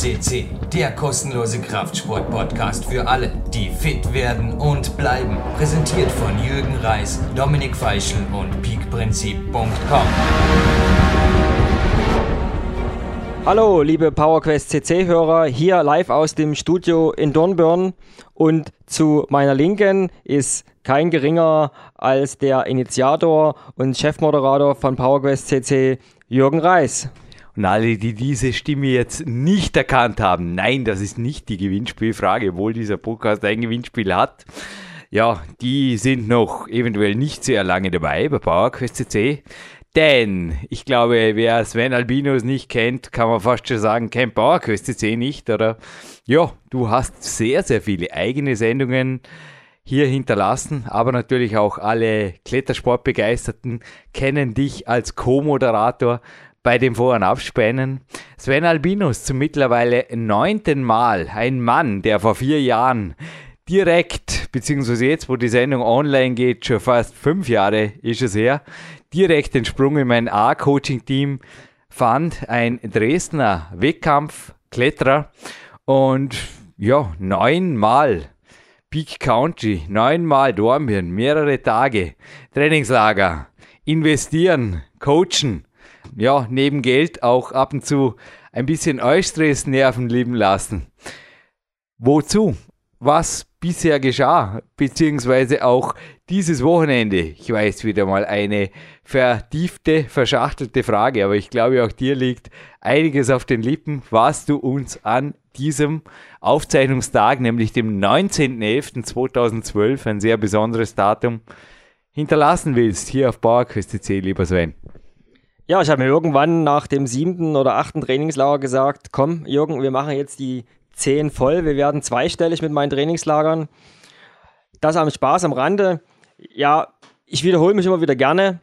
CC, der kostenlose Kraftsport-Podcast für alle, die fit werden und bleiben. Präsentiert von Jürgen Reis, Dominik Feischl und peakprinzip.com. Hallo, liebe PowerQuest CC-Hörer, hier live aus dem Studio in Dornbirn und zu meiner Linken ist kein geringer als der Initiator und Chefmoderator von PowerQuest CC, Jürgen Reis. Und alle, die diese Stimme jetzt nicht erkannt haben, nein, das ist nicht die Gewinnspielfrage, obwohl dieser Podcast ein Gewinnspiel hat. Ja, die sind noch eventuell nicht sehr lange dabei bei PowerQuest CC. Denn ich glaube, wer Sven Albinos nicht kennt, kann man fast schon sagen, kennt PowerQuest CC nicht. Oder ja, du hast sehr, sehr viele eigene Sendungen hier hinterlassen, aber natürlich auch alle Klettersportbegeisterten kennen dich als Co-Moderator bei dem Vor- und Abspänen. Sven Albinus zum mittlerweile neunten Mal, ein Mann, der vor vier Jahren direkt, beziehungsweise jetzt, wo die Sendung online geht, schon fast fünf Jahre ist es her, direkt den Sprung in mein A-Coaching-Team fand, ein Dresdner Wettkampfkletterer und ja, neunmal Peak Country, neunmal Dornbirn, mehrere Tage, Trainingslager, investieren, coachen, ja, neben Geld auch ab und zu ein bisschen Eustress-Nerven leben lassen. Wozu? Was bisher geschah, beziehungsweise auch dieses Wochenende. Ich weiß wieder mal eine vertiefte, verschachtelte Frage, aber ich glaube auch dir liegt einiges auf den Lippen, was du uns an diesem Aufzeichnungstag, nämlich dem 19.11.2012, ein sehr besonderes Datum, hinterlassen willst, hier auf PowerQuest.c, lieber Sven. Ja, ich habe mir irgendwann nach dem siebten oder achten Trainingslager gesagt, komm, Jürgen, wir machen jetzt die zehn voll, wir werden zweistellig mit meinen Trainingslagern. Das am Spaß am Rande. Ja, ich wiederhole mich immer wieder gerne.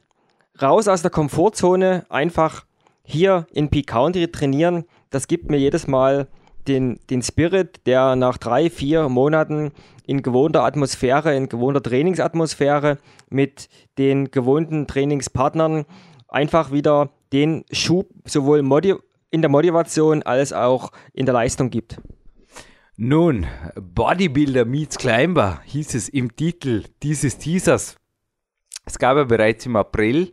Raus aus der Komfortzone, einfach hier in Peak County trainieren. Das gibt mir jedes Mal den, den Spirit, der nach drei, vier Monaten in gewohnter Atmosphäre, in gewohnter Trainingsatmosphäre mit den gewohnten Trainingspartnern einfach wieder den Schub sowohl in der Motivation als auch in der Leistung gibt. Nun, Bodybuilder meets Climber hieß es im Titel dieses Teasers. Es gab ja bereits im April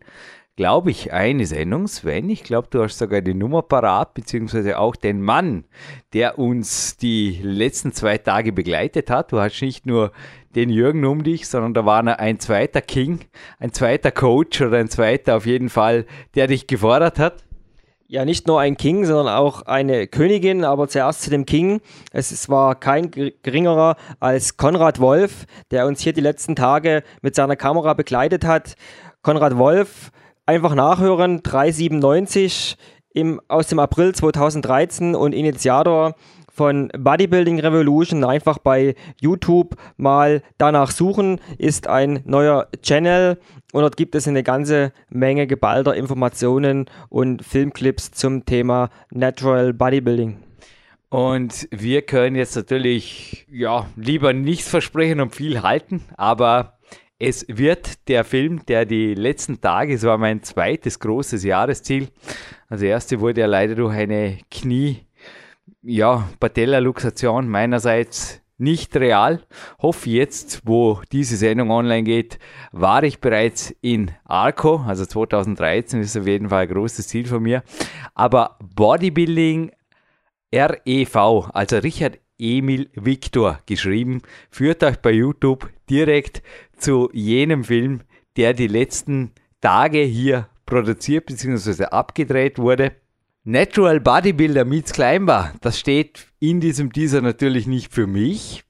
glaube ich, eine Sendung, Sven. Ich glaube, du hast sogar die Nummer parat, beziehungsweise auch den Mann, der uns die letzten zwei Tage begleitet hat. Du hast nicht nur den Jürgen um dich, sondern da war ein zweiter King, ein zweiter Coach oder ein zweiter auf jeden Fall, der dich gefordert hat. Ja, nicht nur ein King, sondern auch eine Königin, aber zuerst zu dem King. Es war kein geringerer als Konrad Wolf, der uns hier die letzten Tage mit seiner Kamera begleitet hat. Konrad Wolf einfach nachhören, 397 im, aus dem April 2013 und Initiator von Bodybuilding Revolution einfach bei YouTube mal danach suchen, ist ein neuer Channel und dort gibt es eine ganze Menge geballter Informationen und Filmclips zum Thema Natural Bodybuilding. Und wir können jetzt natürlich ja lieber nichts versprechen und viel halten, aber es wird der Film, der die letzten Tage, es war mein zweites großes Jahresziel. Das erste wurde ja leider durch eine Knie, ja, Patella-Luxation meinerseits nicht real. Hoffe jetzt, wo diese Sendung online geht, war ich bereits in Arco, also 2013 ist auf jeden Fall ein großes Ziel von mir. Aber Bodybuilding REV, also Richard Emil Victor geschrieben, führt euch bei YouTube direkt zu jenem Film, der die letzten Tage hier produziert bzw. abgedreht wurde. Natural Bodybuilder meets Climber, das steht in diesem Teaser natürlich nicht für mich,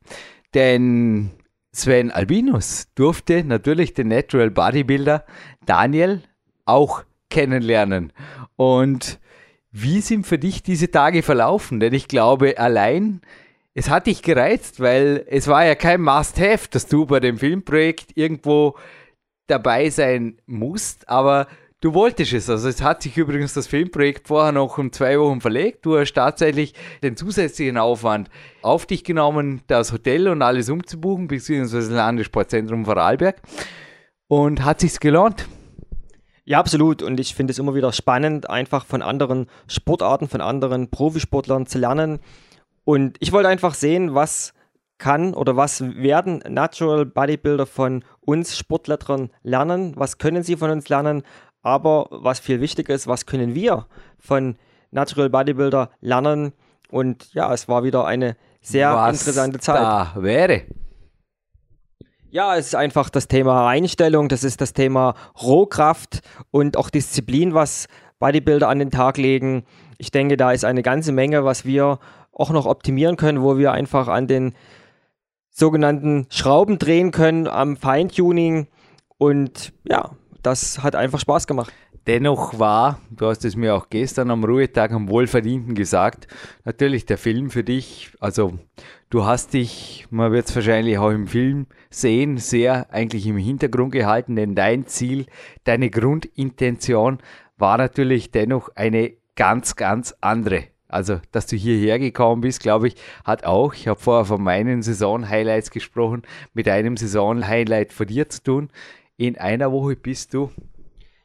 denn Sven Albinus durfte natürlich den Natural Bodybuilder Daniel auch kennenlernen. Und wie sind für dich diese Tage verlaufen? Denn ich glaube, allein es hat dich gereizt, weil es war ja kein Must-Have, dass du bei dem Filmprojekt irgendwo dabei sein musst, aber du wolltest es. Also es hat sich übrigens das Filmprojekt vorher noch um zwei Wochen verlegt. Du hast tatsächlich den zusätzlichen Aufwand auf dich genommen, das Hotel und alles umzubuchen, beziehungsweise das Landessportzentrum Vorarlberg. Und hat sich's gelohnt? Ja, absolut. Und ich finde es immer wieder spannend, einfach von anderen Sportarten, von anderen Profisportlern zu lernen. Und ich wollte einfach sehen, was kann oder was werden Natural Bodybuilder von uns Sportlettern lernen? Was können sie von uns lernen? Aber was viel wichtiger ist, was können wir von Natural Bodybuilder lernen? Und ja, es war wieder eine sehr Was interessante Zeit. da wäre. Ja, es ist einfach das Thema Einstellung, das ist das Thema Rohkraft und auch Disziplin, was Bodybuilder an den Tag legen. Ich denke, da ist eine ganze Menge, was wir auch noch optimieren können, wo wir einfach an den sogenannten Schrauben drehen können, am Feintuning. Und ja, das hat einfach Spaß gemacht. Dennoch war, du hast es mir auch gestern am Ruhetag am Wohlverdienten gesagt, natürlich der Film für dich, also du hast dich, man wird es wahrscheinlich auch im Film sehen, sehr eigentlich im Hintergrund gehalten, denn dein Ziel, deine Grundintention war natürlich dennoch eine ganz, ganz andere. Also, dass du hierher gekommen bist, glaube ich, hat auch, ich habe vorher von meinen Saison-Highlights gesprochen, mit einem Saison-Highlight von dir zu tun. In einer Woche bist du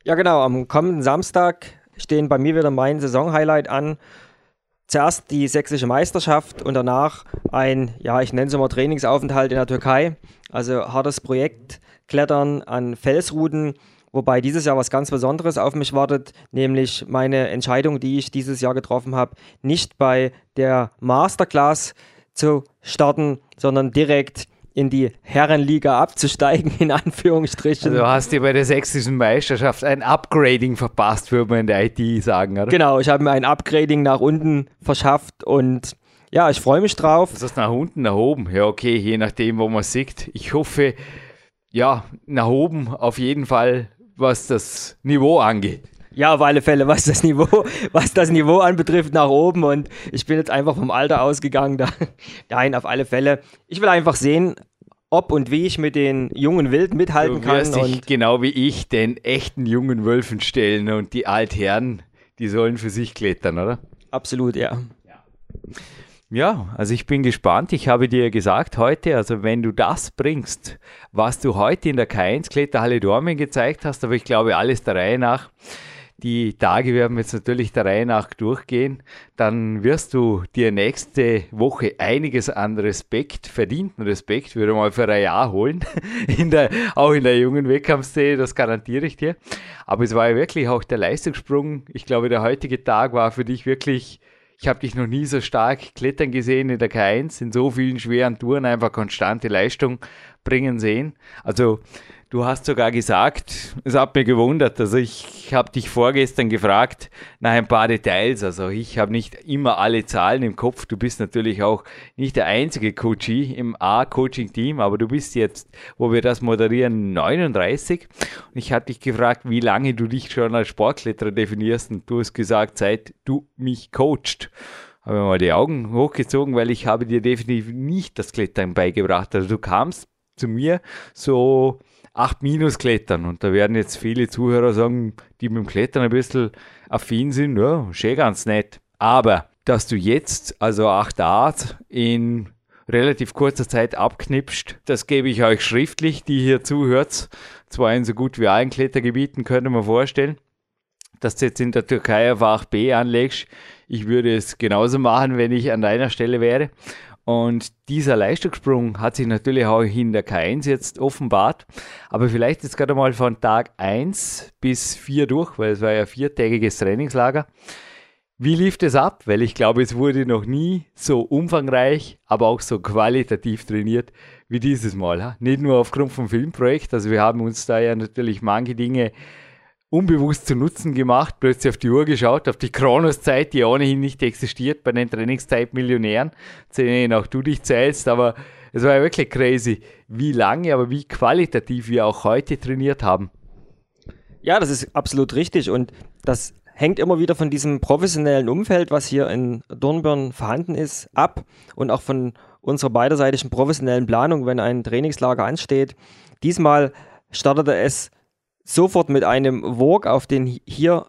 Ja, genau. Am kommenden Samstag stehen bei mir wieder mein Saisonhighlight an. Zuerst die sächsische Meisterschaft und danach ein, ja, ich nenne es mal Trainingsaufenthalt in der Türkei. Also hartes Projekt, Klettern an Felsrouten, wobei dieses Jahr was ganz Besonderes auf mich wartet, nämlich meine Entscheidung, die ich dieses Jahr getroffen habe, nicht bei der Masterclass zu starten, sondern direkt in die Herrenliga abzusteigen, in Anführungsstrichen. Also hast dir bei der sächsischen Meisterschaft ein Upgrading verpasst, würde man in der IT sagen, oder? Genau, ich habe mir ein Upgrading nach unten verschafft und ja, ich freue mich drauf. Das heißt nach unten, nach oben. Ja, okay, je nachdem, wo man sieht. Ich hoffe, ja, nach oben auf jeden Fall, was das Niveau angeht. Ja, auf alle Fälle, was das Niveau, was das Niveau anbetrifft, nach oben und ich bin jetzt einfach vom Alter ausgegangen. Da. Nein, auf alle Fälle. Ich will einfach sehen, ob und wie ich mit den jungen Wilden mithalten Du kann. wirst dich Und genau wie ich den echten jungen Wölfen stellen und die Altherren, die sollen für sich klettern, oder? absolut, ja. Ja, also ich bin gespannt. Ich habe dir gesagt heute, also wenn du das bringst, was du heute in der K1 Kletterhalle Dormen gezeigt hast, aber ich glaube alles der Reihe nach, die Tage werden jetzt natürlich der Reihe nach durchgehen, dann wirst du dir nächste Woche einiges an Respekt, verdienten Respekt, würde mal für ein Jahr holen, in der, auch in der jungen Wettkampfszene, das garantiere ich dir. Aber es war ja wirklich auch der Leistungssprung. Ich glaube, der heutige Tag war für dich wirklich ich habe dich noch nie so stark klettern gesehen in der K1, in so vielen schweren Touren einfach konstante Leistung bringen sehen. Also du hast sogar gesagt, es hat mir gewundert, also ich habe dich vorgestern gefragt nach ein paar Details, also ich habe nicht immer alle Zahlen im Kopf, du bist natürlich auch nicht der einzige Coachie im A-Coaching-Team, aber du bist jetzt, wo wir das moderieren, 39 und ich hatte dich gefragt, wie lange du dich schon als Sportkletterer definierst. Und du hast gesagt, seit du mich coacht. Habe mal die Augen hochgezogen, weil ich habe dir definitiv nicht das Klettern beigebracht. Also du kamst zu mir so 8 Minus Klettern und da werden jetzt viele Zuhörer sagen, die mit dem Klettern ein bisschen affin sind, ja, schön ganz nett. Aber dass du jetzt also 8 Art in relativ kurzer Zeit abknipst, das gebe ich euch schriftlich, die hier zuhört. Zwar in so gut wie allen Klettergebieten, könnte man vorstellen dass du jetzt in der Türkei auf 8b anlegst. Ich würde es genauso machen, wenn ich an deiner Stelle wäre. Und dieser Leistungssprung hat sich natürlich auch in der K1 jetzt offenbart. Aber vielleicht jetzt gerade mal von Tag 1 bis 4 durch, weil es war ja ein viertägiges Trainingslager. Wie lief das ab? Weil ich glaube, es wurde noch nie so umfangreich, aber auch so qualitativ trainiert wie dieses Mal. Nicht nur aufgrund vom Filmprojekt. Also wir haben uns da ja natürlich manche Dinge unbewusst zu Nutzen gemacht, plötzlich auf die Uhr geschaut, auf die Kronoszeit, die ohnehin nicht existiert bei den Trainingszeitmillionären, zu denen auch du dich zählst, aber es war ja wirklich crazy, wie lange, aber wie qualitativ wir auch heute trainiert haben. Ja, das ist absolut richtig und das hängt immer wieder von diesem professionellen Umfeld, was hier in Dornbirn vorhanden ist, ab und auch von unserer beiderseitigen professionellen Planung, wenn ein Trainingslager ansteht. Diesmal startete es sofort mit einem Walk auf den hier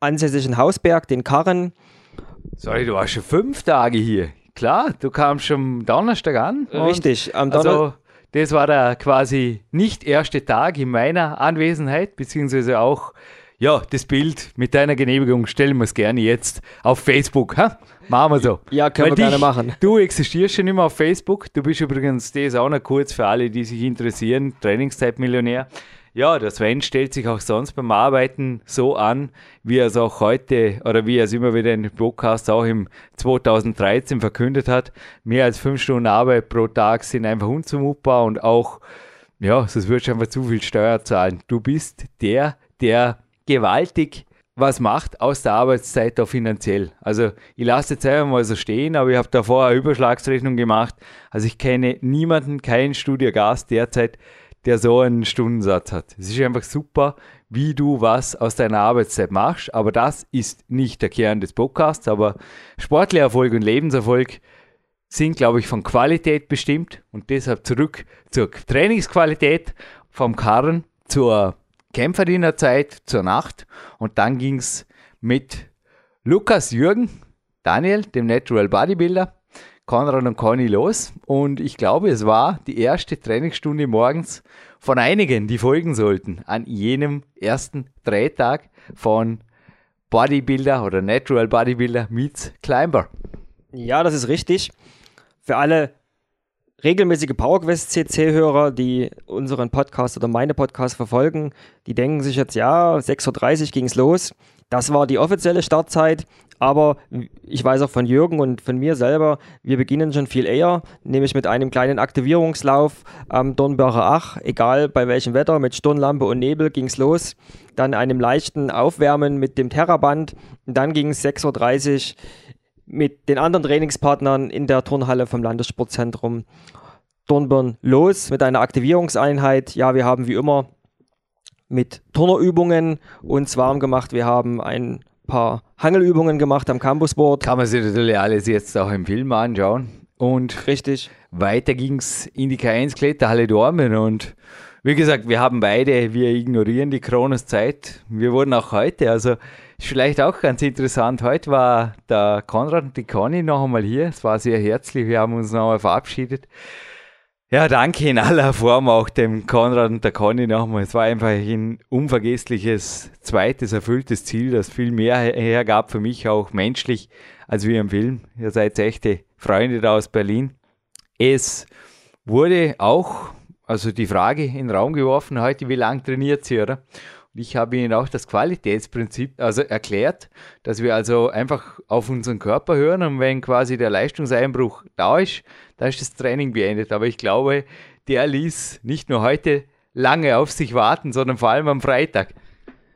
ansässigen Hausberg, den Karren. Sorry, du warst schon fünf Tage hier. Klar, du kamst schon am Donnerstag an. Richtig, am Donner Also, das war der quasi nicht erste Tag in meiner Anwesenheit, beziehungsweise auch ja, das Bild mit deiner Genehmigung stellen wir es gerne jetzt auf Facebook. Ha? Machen wir so. Ja, können Weil wir gerne dich- machen. Du existierst schon immer auf Facebook. Du bist übrigens, das auch noch kurz für alle, die sich interessieren, Trainingszeitmillionär. Ja, der Sven stellt sich auch sonst beim Arbeiten so an, wie er es auch heute oder wie er es immer wieder in den Podcast auch im 2013 verkündet hat. Mehr als fünf Stunden Arbeit pro Tag sind einfach unzumutbar und auch, ja, sonst würdest du einfach zu viel Steuer zahlen. Du bist der, der gewaltig was macht aus der Arbeitszeit da finanziell. Also ich lasse jetzt einfach mal so stehen, aber ich habe da vorher eine Überschlagsrechnung gemacht. Also ich kenne niemanden, keinen Studiogast derzeit, der so einen Stundensatz hat. Es ist einfach super, wie du was aus deiner Arbeitszeit machst, aber das ist nicht der Kern des Podcasts, aber Sportlererfolg und Lebenserfolg sind, glaube ich, von Qualität bestimmt. Und deshalb zurück zur Trainingsqualität vom Karren zur Kämpferdienerzeit, zur Nacht. Und dann ging es mit Lukas Jürgen, Daniel, dem Natural Bodybuilder, Konrad und Conny los und ich glaube, es war die erste Trainingsstunde morgens von einigen, die folgen sollten an jenem ersten Drehtag von Bodybuilder oder Natural Bodybuilder meets Climber. Ja, das ist richtig. Für alle regelmäßige PowerQuest CC-Hörer, die unseren Podcast oder meine Podcast verfolgen, die denken sich jetzt, ja, 6.30 Uhr ging es los. Das war die offizielle Startzeit, aber ich weiß auch von Jürgen und von mir selber, wir beginnen schon viel eher, nämlich mit einem kleinen Aktivierungslauf am Dornbircher Ach, egal bei welchem Wetter, mit Stirnlampe und Nebel ging es los. Dann einem leichten Aufwärmen mit dem Terraband. Und dann ging es 6.30 Uhr mit den anderen Trainingspartnern in der Turnhalle vom Landessportzentrum Dornbirn los mit einer Aktivierungseinheit. Ja, wir haben wie immer mit Turnerübungen uns warm gemacht. Wir haben ein paar Hangelübungen gemacht am Campusboard. Kann man sich natürlich alles jetzt auch im Film anschauen. Und Richtig. weiter ging es in die K1 Kletterhalle Dormen und wie gesagt, wir haben beide, wir ignorieren die Kronos-Zeit. Wir wurden auch heute, also ist vielleicht auch ganz interessant. Heute war der Konrad und die Conny noch einmal hier. Es war sehr herzlich, wir haben uns noch einmal verabschiedet. Ja, danke in aller Form auch dem Konrad und der Conny nochmal. Es war einfach ein unvergessliches zweites erfülltes Ziel, das viel mehr her- hergab für mich auch menschlich als wir im Film. Ihr seid echte Freunde da aus Berlin. Es wurde auch, also die Frage in den Raum geworfen heute, wie lange trainiert sie, oder? Ich habe Ihnen auch das Qualitätsprinzip also erklärt, dass wir also einfach auf unseren Körper hören und wenn quasi der Leistungseinbruch da ist, dann ist das Training beendet. Aber ich glaube, der ließ nicht nur heute lange auf sich warten, sondern vor allem am Freitag.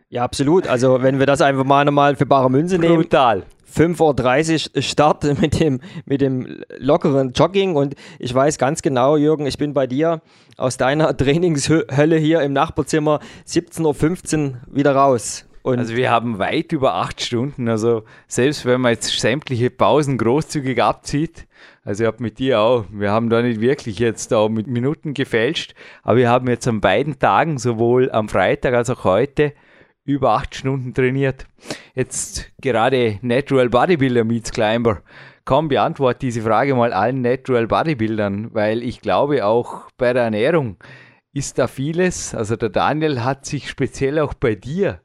Ja, absolut. Also, wenn wir das einfach mal nochmal für bare Münze nehmen, Brutal. 5.30 Uhr Start mit dem, mit dem lockeren Jogging und ich weiß ganz genau, Jürgen, ich bin bei dir aus deiner Trainingshölle hier im Nachbarzimmer 17.15 Uhr wieder raus. Und Also wir haben weit über acht Stunden. Also selbst wenn man jetzt sämtliche Pausen großzügig abzieht, also ich habe mit dir auch, wir haben da nicht wirklich jetzt da mit Minuten gefälscht, aber wir haben jetzt an beiden Tagen, sowohl am Freitag als auch heute, über acht Stunden trainiert. Jetzt gerade Natural Bodybuilder meets Climber. Komm, beantwort diese Frage mal allen Natural Bodybuildern, weil ich glaube auch bei der Ernährung ist da vieles. Also der Daniel hat sich speziell auch bei dir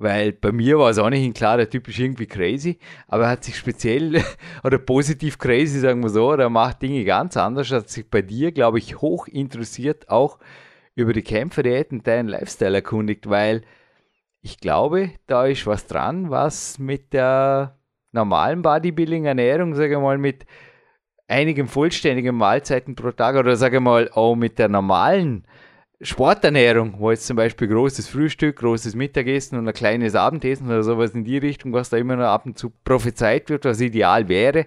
weil bei mir war es auch nicht klar, der Typ ist irgendwie crazy, aber er hat sich speziell oder positiv crazy, sagen wir so, oder macht Dinge ganz anders, hat sich bei dir, glaube ich, hoch interessiert auch über die Kämpferdiät und deinen Lifestyle erkundigt, weil ich glaube, da ist was dran, was mit der normalen Bodybuilding-Ernährung, sage ich mal, mit einigen vollständigen Mahlzeiten pro Tag oder sage ich mal auch mit der normalen Sporternährung, wo jetzt zum Beispiel großes Frühstück, großes Mittagessen und ein kleines Abendessen oder sowas in die Richtung, was da immer noch ab und zu prophezeit wird, was ideal wäre,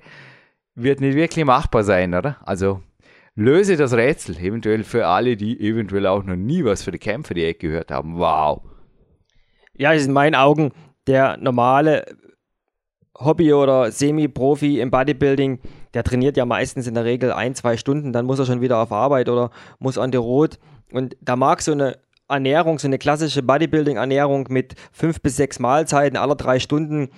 wird nicht wirklich machbar sein, oder? Also löse das Rätsel, eventuell für alle, die eventuell auch noch nie was für die Kämpfer die Ecke gehört haben. Wow. Ja, ist in meinen Augen der normale Hobby- oder Semi-Profi im Bodybuilding, der trainiert ja meistens in der Regel ein, zwei Stunden, dann muss er schon wieder auf Arbeit oder muss an die Rot. Und da mag so eine Ernährung, so eine klassische Bodybuilding-Ernährung mit fünf bis sechs Mahlzeiten alle drei Stunden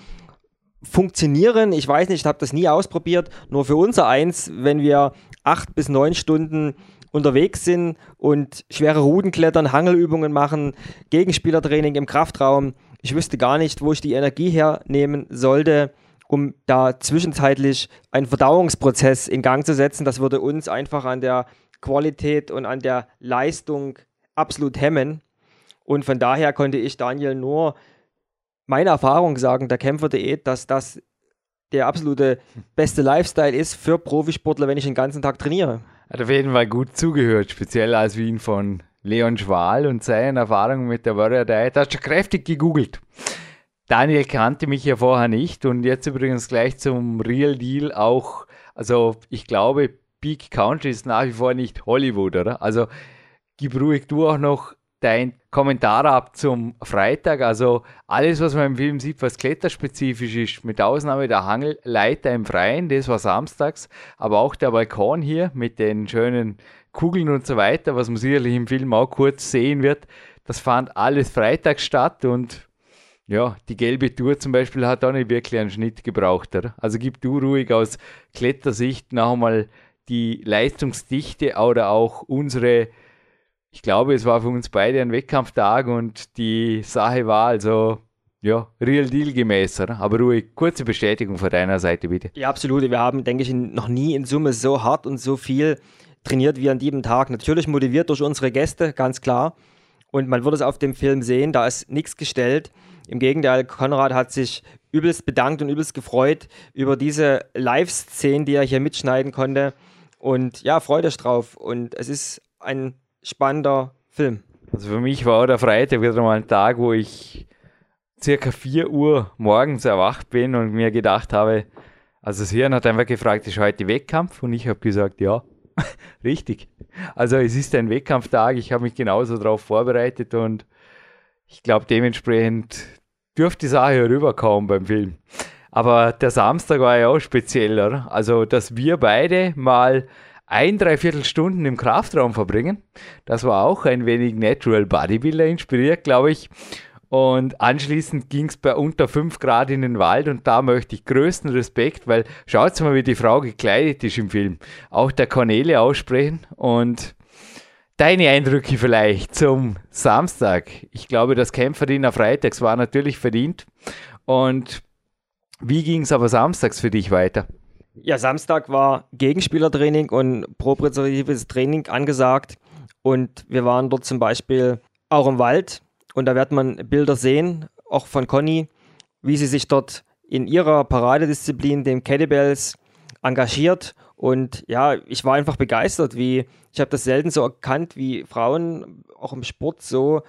funktionieren. Ich weiß nicht, ich habe das nie ausprobiert. Nur für unser Eins, wenn wir acht bis neun Stunden unterwegs sind und schwere Routen klettern, Hangelübungen machen, Gegenspielertraining im Kraftraum. ich wüsste gar nicht, wo ich die Energie hernehmen sollte, um da zwischenzeitlich einen Verdauungsprozess in Gang zu setzen. Das würde uns einfach an der Qualität und an der Leistung absolut hemmen. Und von daher konnte ich Daniel nur meine Erfahrung sagen, der Kämpfer.de, dass das der absolute beste Lifestyle ist für Profisportler, wenn ich den ganzen Tag trainiere. Hat auf jeden Fall gut zugehört, speziell als wir ihn von Leon Schwal und seinen Erfahrungen mit der Warrior Diet. Hast du kräftig gegoogelt. Daniel kannte mich ja vorher nicht und jetzt übrigens gleich zum Real Deal auch. Also ich glaube, Peak Country ist nach wie vor nicht Hollywood, oder? Also gib ruhig du auch noch dein Kommentar ab zum Freitag. Also alles, was man im Film sieht, was kletterspezifisch ist, mit Ausnahme der Hangelleiter im Freien, das war samstags, aber auch der Balkon hier mit den schönen Kugeln und so weiter, was man sicherlich im Film auch kurz sehen wird, das fand alles Freitag statt und ja, die gelbe Tour zum Beispiel hat auch nicht wirklich einen Schnitt gebraucht. Also gib du ruhig aus Klettersicht noch einmal die Leistungsdichte oder auch unsere ich glaube, es war für uns beide ein Wettkampftag und die Sache war also ja, real deal gemäß, oder? Aber ruhig, kurze Bestätigung von deiner Seite bitte. Ja, absolut. Wir haben, denke ich, noch nie in Summe so hart und so viel trainiert wie an diesem Tag. Natürlich motiviert durch unsere Gäste, ganz klar. Und man wird es auf dem Film sehen, da ist nichts gestellt. Im Gegenteil, Konrad hat sich übelst bedankt und übelst gefreut über diese Live-Szenen, die er hier mitschneiden konnte. Und ja, freut euch drauf. Und es ist ein spannender Film. Also für mich war der Freitag wieder mal ein Tag, wo ich circa 4 Uhr morgens erwacht bin und mir gedacht habe, also das Hirn hat einfach gefragt, ist heute Wettkampf? Und ich habe gesagt, ja, richtig. Also es ist ein Wettkampftag, ich habe mich genauso darauf vorbereitet und ich glaube dementsprechend dürfte die Sache rüberkommen beim Film. Aber der Samstag war ja auch spezieller. Also, dass wir beide mal ein, dreiviertel Stunden im Kraftraum verbringen. Das war auch ein wenig Natural Bodybuilder inspiriert, glaube ich. Und anschließend ging es bei unter 5 Grad in den Wald und da möchte ich größten Respekt, weil schaut mal, wie die Frau gekleidet ist im Film. Auch der Cornelia aussprechen und deine Eindrücke vielleicht zum Samstag. Ich glaube, das Kämpferin auf Freitags war natürlich verdient. Und wie ging es aber samstags für dich weiter? Ja, Samstag war Gegenspielertraining und propriozitives Training angesagt. Und wir waren dort zum Beispiel auch im Wald. Und da wird man Bilder sehen, auch von Conny, wie sie sich dort in ihrer Paradedisziplin, dem Kettlebells, engagiert. Und ja, ich war einfach begeistert, wie ich habe das selten so erkannt, wie Frauen auch im Sport so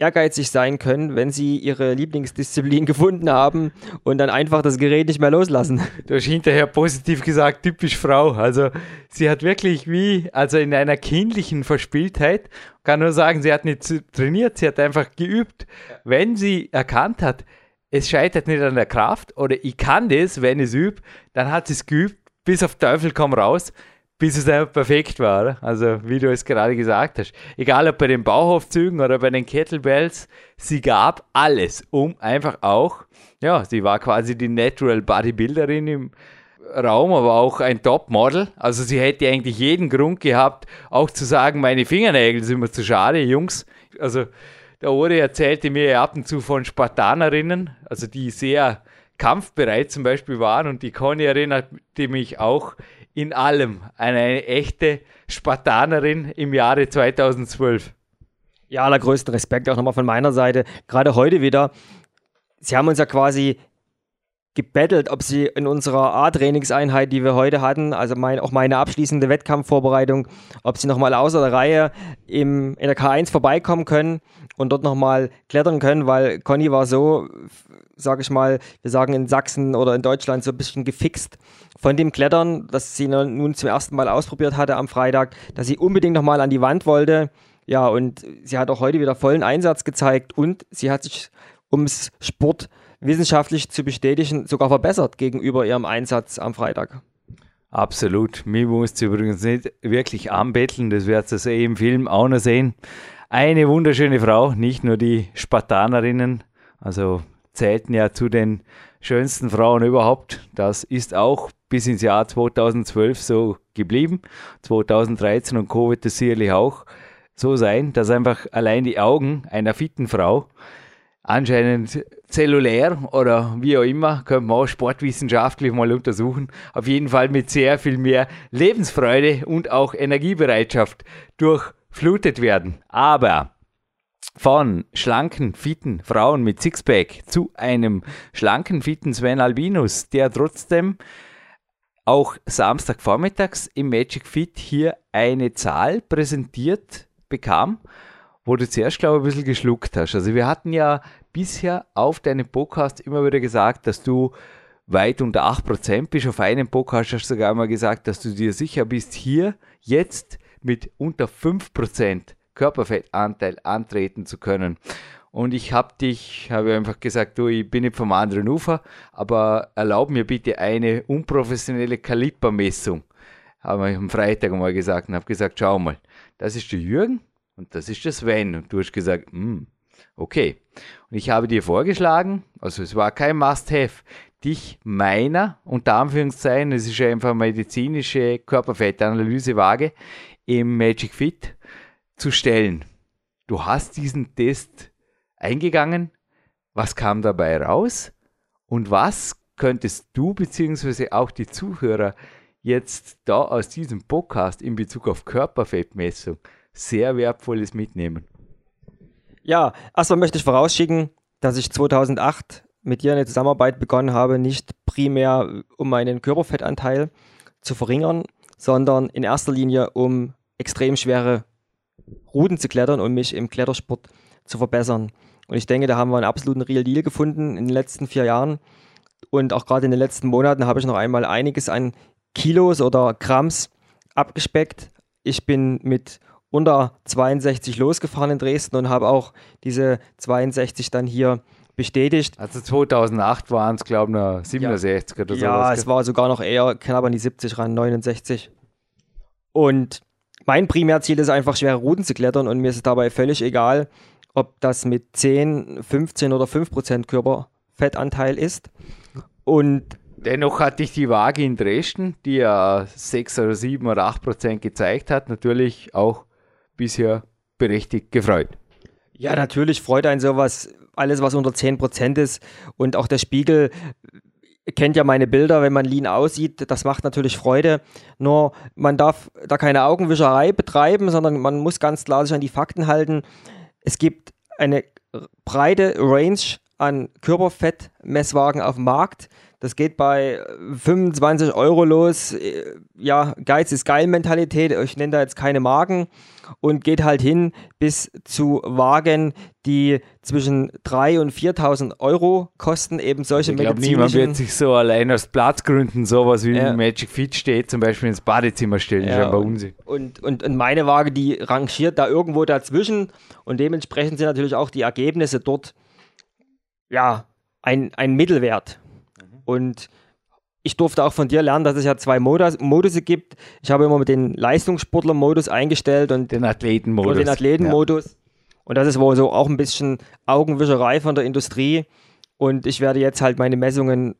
ehrgeizig sein können, wenn sie ihre Lieblingsdisziplin gefunden haben und dann einfach das Gerät nicht mehr loslassen. Du hast hinterher positiv gesagt, typisch Frau. Also sie hat wirklich wie, also in einer kindlichen Verspieltheit, kann nur sagen, sie hat nicht trainiert, sie hat einfach geübt. Wenn sie erkannt hat, es scheitert nicht an der Kraft oder ich kann das, wenn ich es übe, dann hat sie es geübt, bis auf Teufel komm raus bis es einfach perfekt war. Also, wie du es gerade gesagt hast. Egal ob bei den Bauchaufzügen oder bei den Kettlebells, sie gab alles, um einfach auch, ja, sie war quasi die Natural Bodybuilderin im Raum, aber auch ein Topmodel. Also, sie hätte eigentlich jeden Grund gehabt, auch zu sagen, meine Fingernägel sind mir zu schade, Jungs. Also, der Ori erzählte mir ab und zu von Spartanerinnen, also die sehr kampfbereit zum Beispiel waren und die Conny erinnerte mich auch in allem eine echte Spartanerin im Jahre 2012. Ja, allergrößten Respekt auch nochmal von meiner Seite. Gerade heute wieder. Sie haben uns ja quasi gebettelt, ob sie in unserer A-Trainingseinheit, die wir heute hatten, also mein, auch meine abschließende Wettkampfvorbereitung, ob sie nochmal außer der Reihe im, in der K1 vorbeikommen können und dort nochmal klettern können, weil Conny war so, sage ich mal, wir sagen in Sachsen oder in Deutschland so ein bisschen gefixt von dem Klettern, das sie nun zum ersten Mal ausprobiert hatte am Freitag, dass sie unbedingt nochmal an die Wand wollte. Ja, und sie hat auch heute wieder vollen Einsatz gezeigt und sie hat sich ums Sport wissenschaftlich zu bestätigen, sogar verbessert gegenüber ihrem Einsatz am Freitag. Absolut. Mir muss sie übrigens nicht wirklich anbetteln, das werdet ihr eh im Film auch noch sehen. Eine wunderschöne Frau, nicht nur die Spartanerinnen, also zählten ja zu den schönsten Frauen überhaupt. Das ist auch bis ins Jahr 2012 so geblieben. 2013 und Co. wird es sicherlich auch so sein, dass einfach allein die Augen einer fitten Frau anscheinend zellulär oder wie auch immer, könnte man auch sportwissenschaftlich mal untersuchen. Auf jeden Fall mit sehr viel mehr Lebensfreude und auch Energiebereitschaft durchflutet werden. Aber von schlanken, fitten Frauen mit Sixpack zu einem schlanken, fitten Sven Albinus, der trotzdem auch Samstagvormittags im Magic Fit hier eine Zahl präsentiert bekam, wo du zuerst, glaube ich, ein bisschen geschluckt hast. Also wir hatten ja bisher auf deinem Podcast immer wieder gesagt, dass du weit unter 8% bist. Auf einem Podcast hast du sogar mal gesagt, dass du dir sicher bist, hier jetzt mit unter 5% Körperfettanteil antreten zu können. Und ich habe dich, habe einfach gesagt, du, ich bin nicht vom anderen Ufer, aber erlaub mir bitte eine unprofessionelle Kalibermessung. Habe ich am Freitag mal gesagt und habe gesagt, schau mal, das ist der Jürgen und das ist der Sven. Und du hast gesagt, mm, okay. Und ich habe dir vorgeschlagen, also es war kein Must-Have, dich meiner, unter Anführungszeichen, es ist ja einfach medizinische Körperfettanalysewaage im Magic Fit zu stellen. Du hast diesen Test eingegangen. Was kam dabei raus? Und was könntest du bzw. auch die Zuhörer jetzt da aus diesem Podcast in Bezug auf Körperfettmessung sehr wertvolles mitnehmen? Ja, erstmal möchte ich vorausschicken, dass ich 2008 mit dir eine Zusammenarbeit begonnen habe, nicht primär um meinen Körperfettanteil zu verringern, sondern in erster Linie um extrem schwere Routen zu klettern und mich im Klettersport zu verbessern. Und ich denke, da haben wir einen absoluten Real Deal gefunden in den letzten vier Jahren. Und auch gerade in den letzten Monaten habe ich noch einmal einiges an Kilos oder Gramms abgespeckt. Ich bin mit unter 62 losgefahren in Dresden und habe auch diese 62 dann hier bestätigt. Also 2008 waren es, glaube ich, noch 67 ja. oder so. Ja, es war sogar noch eher knapp an die 70 ran, 69. Und mein Primärziel ist einfach, schwere Routen zu klettern und mir ist es dabei völlig egal, ob das mit 10, 15 oder 5 Prozent Körperfettanteil ist. Und Dennoch hatte ich die Waage in Dresden, die ja 6 oder 7 oder 8 Prozent gezeigt hat, natürlich auch bisher berechtigt gefreut. Ja, natürlich freut einen sowas, alles was unter 10 Prozent ist und auch der Spiegel kennt ja meine Bilder, wenn man lean aussieht, das macht natürlich Freude. Nur man darf da keine Augenwischerei betreiben, sondern man muss ganz klar sich an die Fakten halten. Es gibt eine breite Range an Körperfettmesswagen auf dem Markt. Das geht bei 25 Euro los. Ja, Geiz ist geil Mentalität. Ich nenne da jetzt keine Marken und geht halt hin bis zu Wagen, die zwischen 3.000 und 4.000 Euro kosten. Eben solche Ich glaube, niemand wird sich so allein aus Platzgründen sowas wie ja. Magic Fit steht, zum Beispiel ins Badezimmer stellen. Ja, das ist einfach Unsinn. Und, und, und meine Waage, die rangiert da irgendwo dazwischen und dementsprechend sind natürlich auch die Ergebnisse dort ja ein, ein Mittelwert. Und ich durfte auch von dir lernen, dass es ja zwei Modus, Modusse gibt. Ich habe immer mit den Leistungssportler-Modus eingestellt und den Athletenmodus. Und den Athletenmodus. Ja. Und das ist wohl so auch ein bisschen Augenwischerei von der Industrie. Und ich werde jetzt halt meine Messungen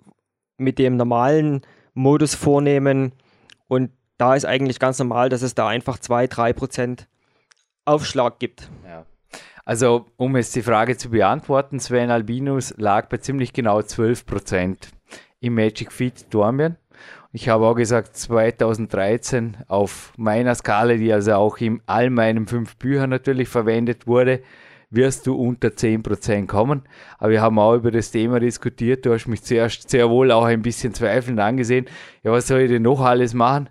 mit dem normalen Modus vornehmen. Und da ist eigentlich ganz normal, dass es da einfach 2-3% Aufschlag gibt. Ja. Also, um jetzt die Frage zu beantworten, Sven Albinus lag bei ziemlich genau 12 im Magic Feed Dornbirn. Ich habe auch gesagt, 2013 auf meiner Skala, die also auch in all meinen fünf Büchern natürlich verwendet wurde, wirst du unter 10% kommen. Aber wir haben auch über das Thema diskutiert. Du hast mich zuerst sehr wohl auch ein bisschen zweifelnd angesehen. Ja, was soll ich denn noch alles machen?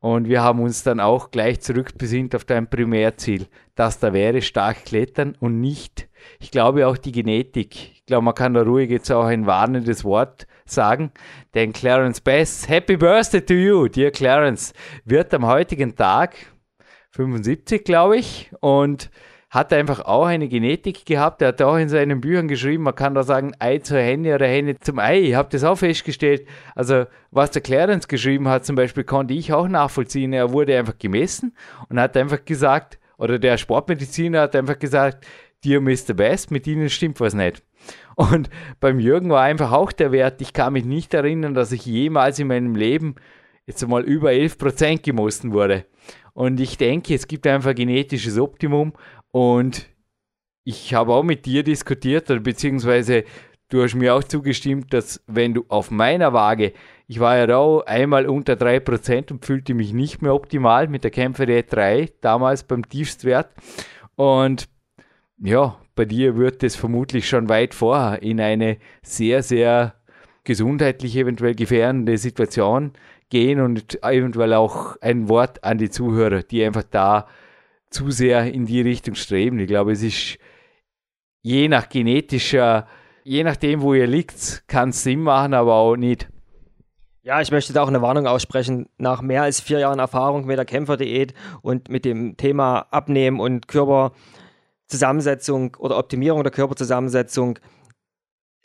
Und wir haben uns dann auch gleich zurückbesinnt auf dein Primärziel, dass da wäre stark klettern und nicht, ich glaube auch die Genetik. Ich glaube, man kann da ruhig jetzt auch ein warnendes Wort sagen, denn Clarence Best, Happy Birthday to you, dear Clarence, wird am heutigen Tag 75, glaube ich, und hat einfach auch eine Genetik gehabt. Er hat auch in seinen Büchern geschrieben, man kann da sagen, Ei zur Henne oder Henne zum Ei. Ich habe das auch festgestellt. Also, was der Clarence geschrieben hat, zum Beispiel, konnte ich auch nachvollziehen. Er wurde einfach gemessen und hat einfach gesagt, oder der Sportmediziner hat einfach gesagt, dir Mr. Best, mit ihnen stimmt was nicht. Und beim Jürgen war einfach auch der Wert, ich kann mich nicht erinnern, dass ich jemals in meinem Leben jetzt einmal über 11% gemessen wurde. Und ich denke, es gibt einfach ein genetisches Optimum und ich habe auch mit dir diskutiert, beziehungsweise du hast mir auch zugestimmt, dass wenn du auf meiner Waage, ich war ja da einmal unter 3% und fühlte mich nicht mehr optimal mit der Kämpferdiät 3, damals beim Tiefstwert. Und ja, bei dir wird es vermutlich schon weit vorher in eine sehr, sehr gesundheitlich eventuell gefährdende Situation gehen und eventuell auch ein Wort an die Zuhörer, die einfach da zu sehr in die Richtung streben. Ich glaube, es ist je nach genetischer, je nachdem, wo ihr liegt, kann es Sinn machen, aber auch nicht. Ja, ich möchte da auch eine Warnung aussprechen. Nach mehr als vier Jahren Erfahrung mit der Kämpferdiät und mit dem Thema Abnehmen und Körperzusammensetzung oder Optimierung der Körperzusammensetzung,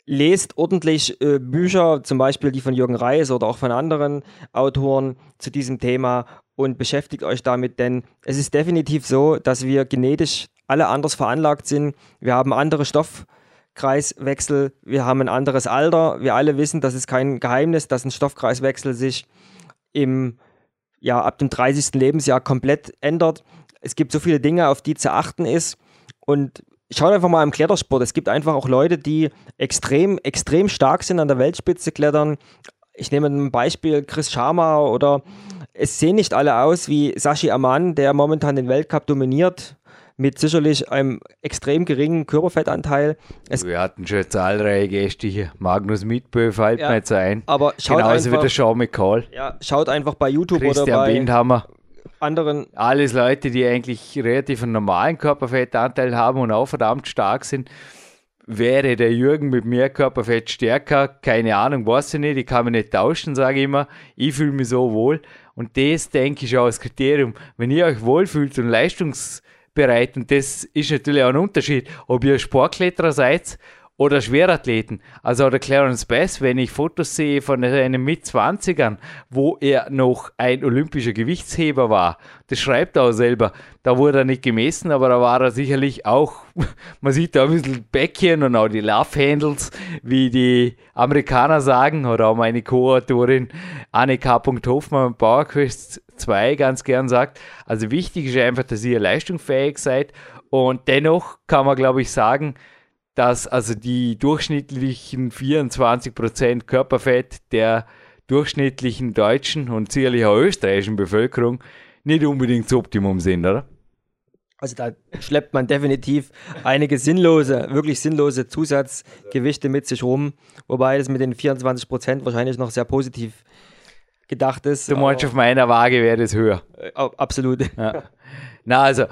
lest ordentlich äh, Bücher, zum Beispiel die von Jürgen Reis oder auch von anderen Autoren zu diesem Thema und beschäftigt euch damit, denn es ist definitiv so, dass wir genetisch alle anders veranlagt sind. Wir haben andere Stoffkreiswechsel, wir haben ein anderes Alter. Wir alle wissen, das ist kein Geheimnis, dass ein Stoffkreiswechsel sich im, ja, ab dem 30. Lebensjahr komplett ändert. Es gibt so viele Dinge, auf die zu achten ist. Und schaut einfach mal im Klettersport. Es gibt einfach auch Leute, die extrem, extrem stark sind an der Weltspitze klettern. Ich nehme ein Beispiel Chris Sharma oder es sehen nicht alle aus wie Sashi Aman, der momentan den Weltcup dominiert mit sicherlich einem extrem geringen Körperfettanteil. Es Wir hatten schon zahlreiche Gäste hier. Magnus Mitbö fällt ja, mir jetzt ein. Aber schaut Genauso einfach, wie der Sean McCall. Ja, schaut einfach bei YouTube Christian oder bei Bindhammer. Anderen. Alles Leute, die eigentlich relativ einen normalen Körperfettanteil haben und auch verdammt stark sind. Wäre der Jürgen mit mehr Körperfett stärker? Keine Ahnung, weiß ich nicht. Ich kann mich nicht tauschen, sage ich immer. Ich fühle mich so wohl. Und das, denke ich, auch als Kriterium. Wenn ihr euch wohlfühlt und leistungs bereit. Und das ist natürlich auch ein Unterschied, ob ihr Sportkletterer seid oder Schwerathleten. Also der Clarence Bass, wenn ich Fotos sehe von einem Mit-20ern, wo er noch ein olympischer Gewichtsheber war, das schreibt er auch selber. Da wurde er nicht gemessen, aber da war er sicherlich auch, man sieht da ein bisschen Bäckchen und auch die Love Handles, wie die Amerikaner sagen, oder auch meine Co-Autorin Annika Hoffmann PowerQuest 2 ganz gern sagt. Also wichtig ist einfach, dass ihr leistungsfähig seid und dennoch kann man, glaube ich, sagen, dass also die durchschnittlichen 24% Körperfett der durchschnittlichen deutschen und sicherlich auch österreichischen Bevölkerung nicht unbedingt das Optimum sind, oder? Also da schleppt man definitiv einige sinnlose, wirklich sinnlose Zusatzgewichte mit sich rum, wobei das mit den 24% wahrscheinlich noch sehr positiv gedacht ist. Du meinst, auf meiner Waage wäre das höher. Absolut. Ja. Na, also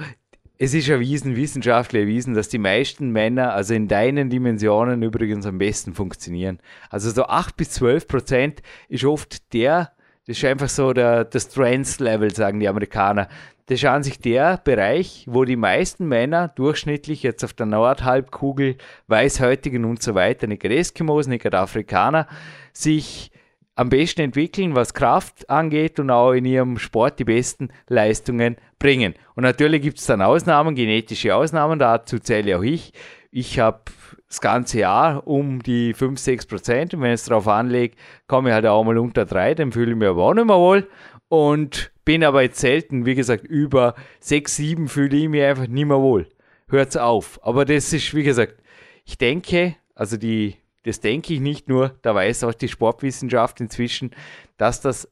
es ist erwiesen, wissenschaftlich erwiesen, dass die meisten Männer, also in deinen Dimensionen übrigens am besten funktionieren. Also so 8 bis 12 Prozent ist oft der, das ist einfach so der, das Strength-Level, sagen die Amerikaner. Das ist an sich der Bereich, wo die meisten Männer durchschnittlich jetzt auf der Nordhalbkugel, Weißhäutigen und so weiter, nicht Eskimos, nicht Afrikaner, sich am besten entwickeln, was Kraft angeht und auch in ihrem Sport die besten Leistungen bringen. Und natürlich gibt es dann Ausnahmen, genetische Ausnahmen, dazu zähle auch ich. Ich habe das ganze Jahr um die 5, 6 Prozent und wenn es darauf anlege, komme ich halt auch mal unter 3, dann fühle ich mich aber auch nicht mehr wohl und bin aber jetzt selten, wie gesagt, über 6, 7 fühle ich mich einfach nicht mehr wohl. Hört's auf. Aber das ist, wie gesagt, ich denke, also die das denke ich nicht nur, da weiß auch die Sportwissenschaft inzwischen, dass das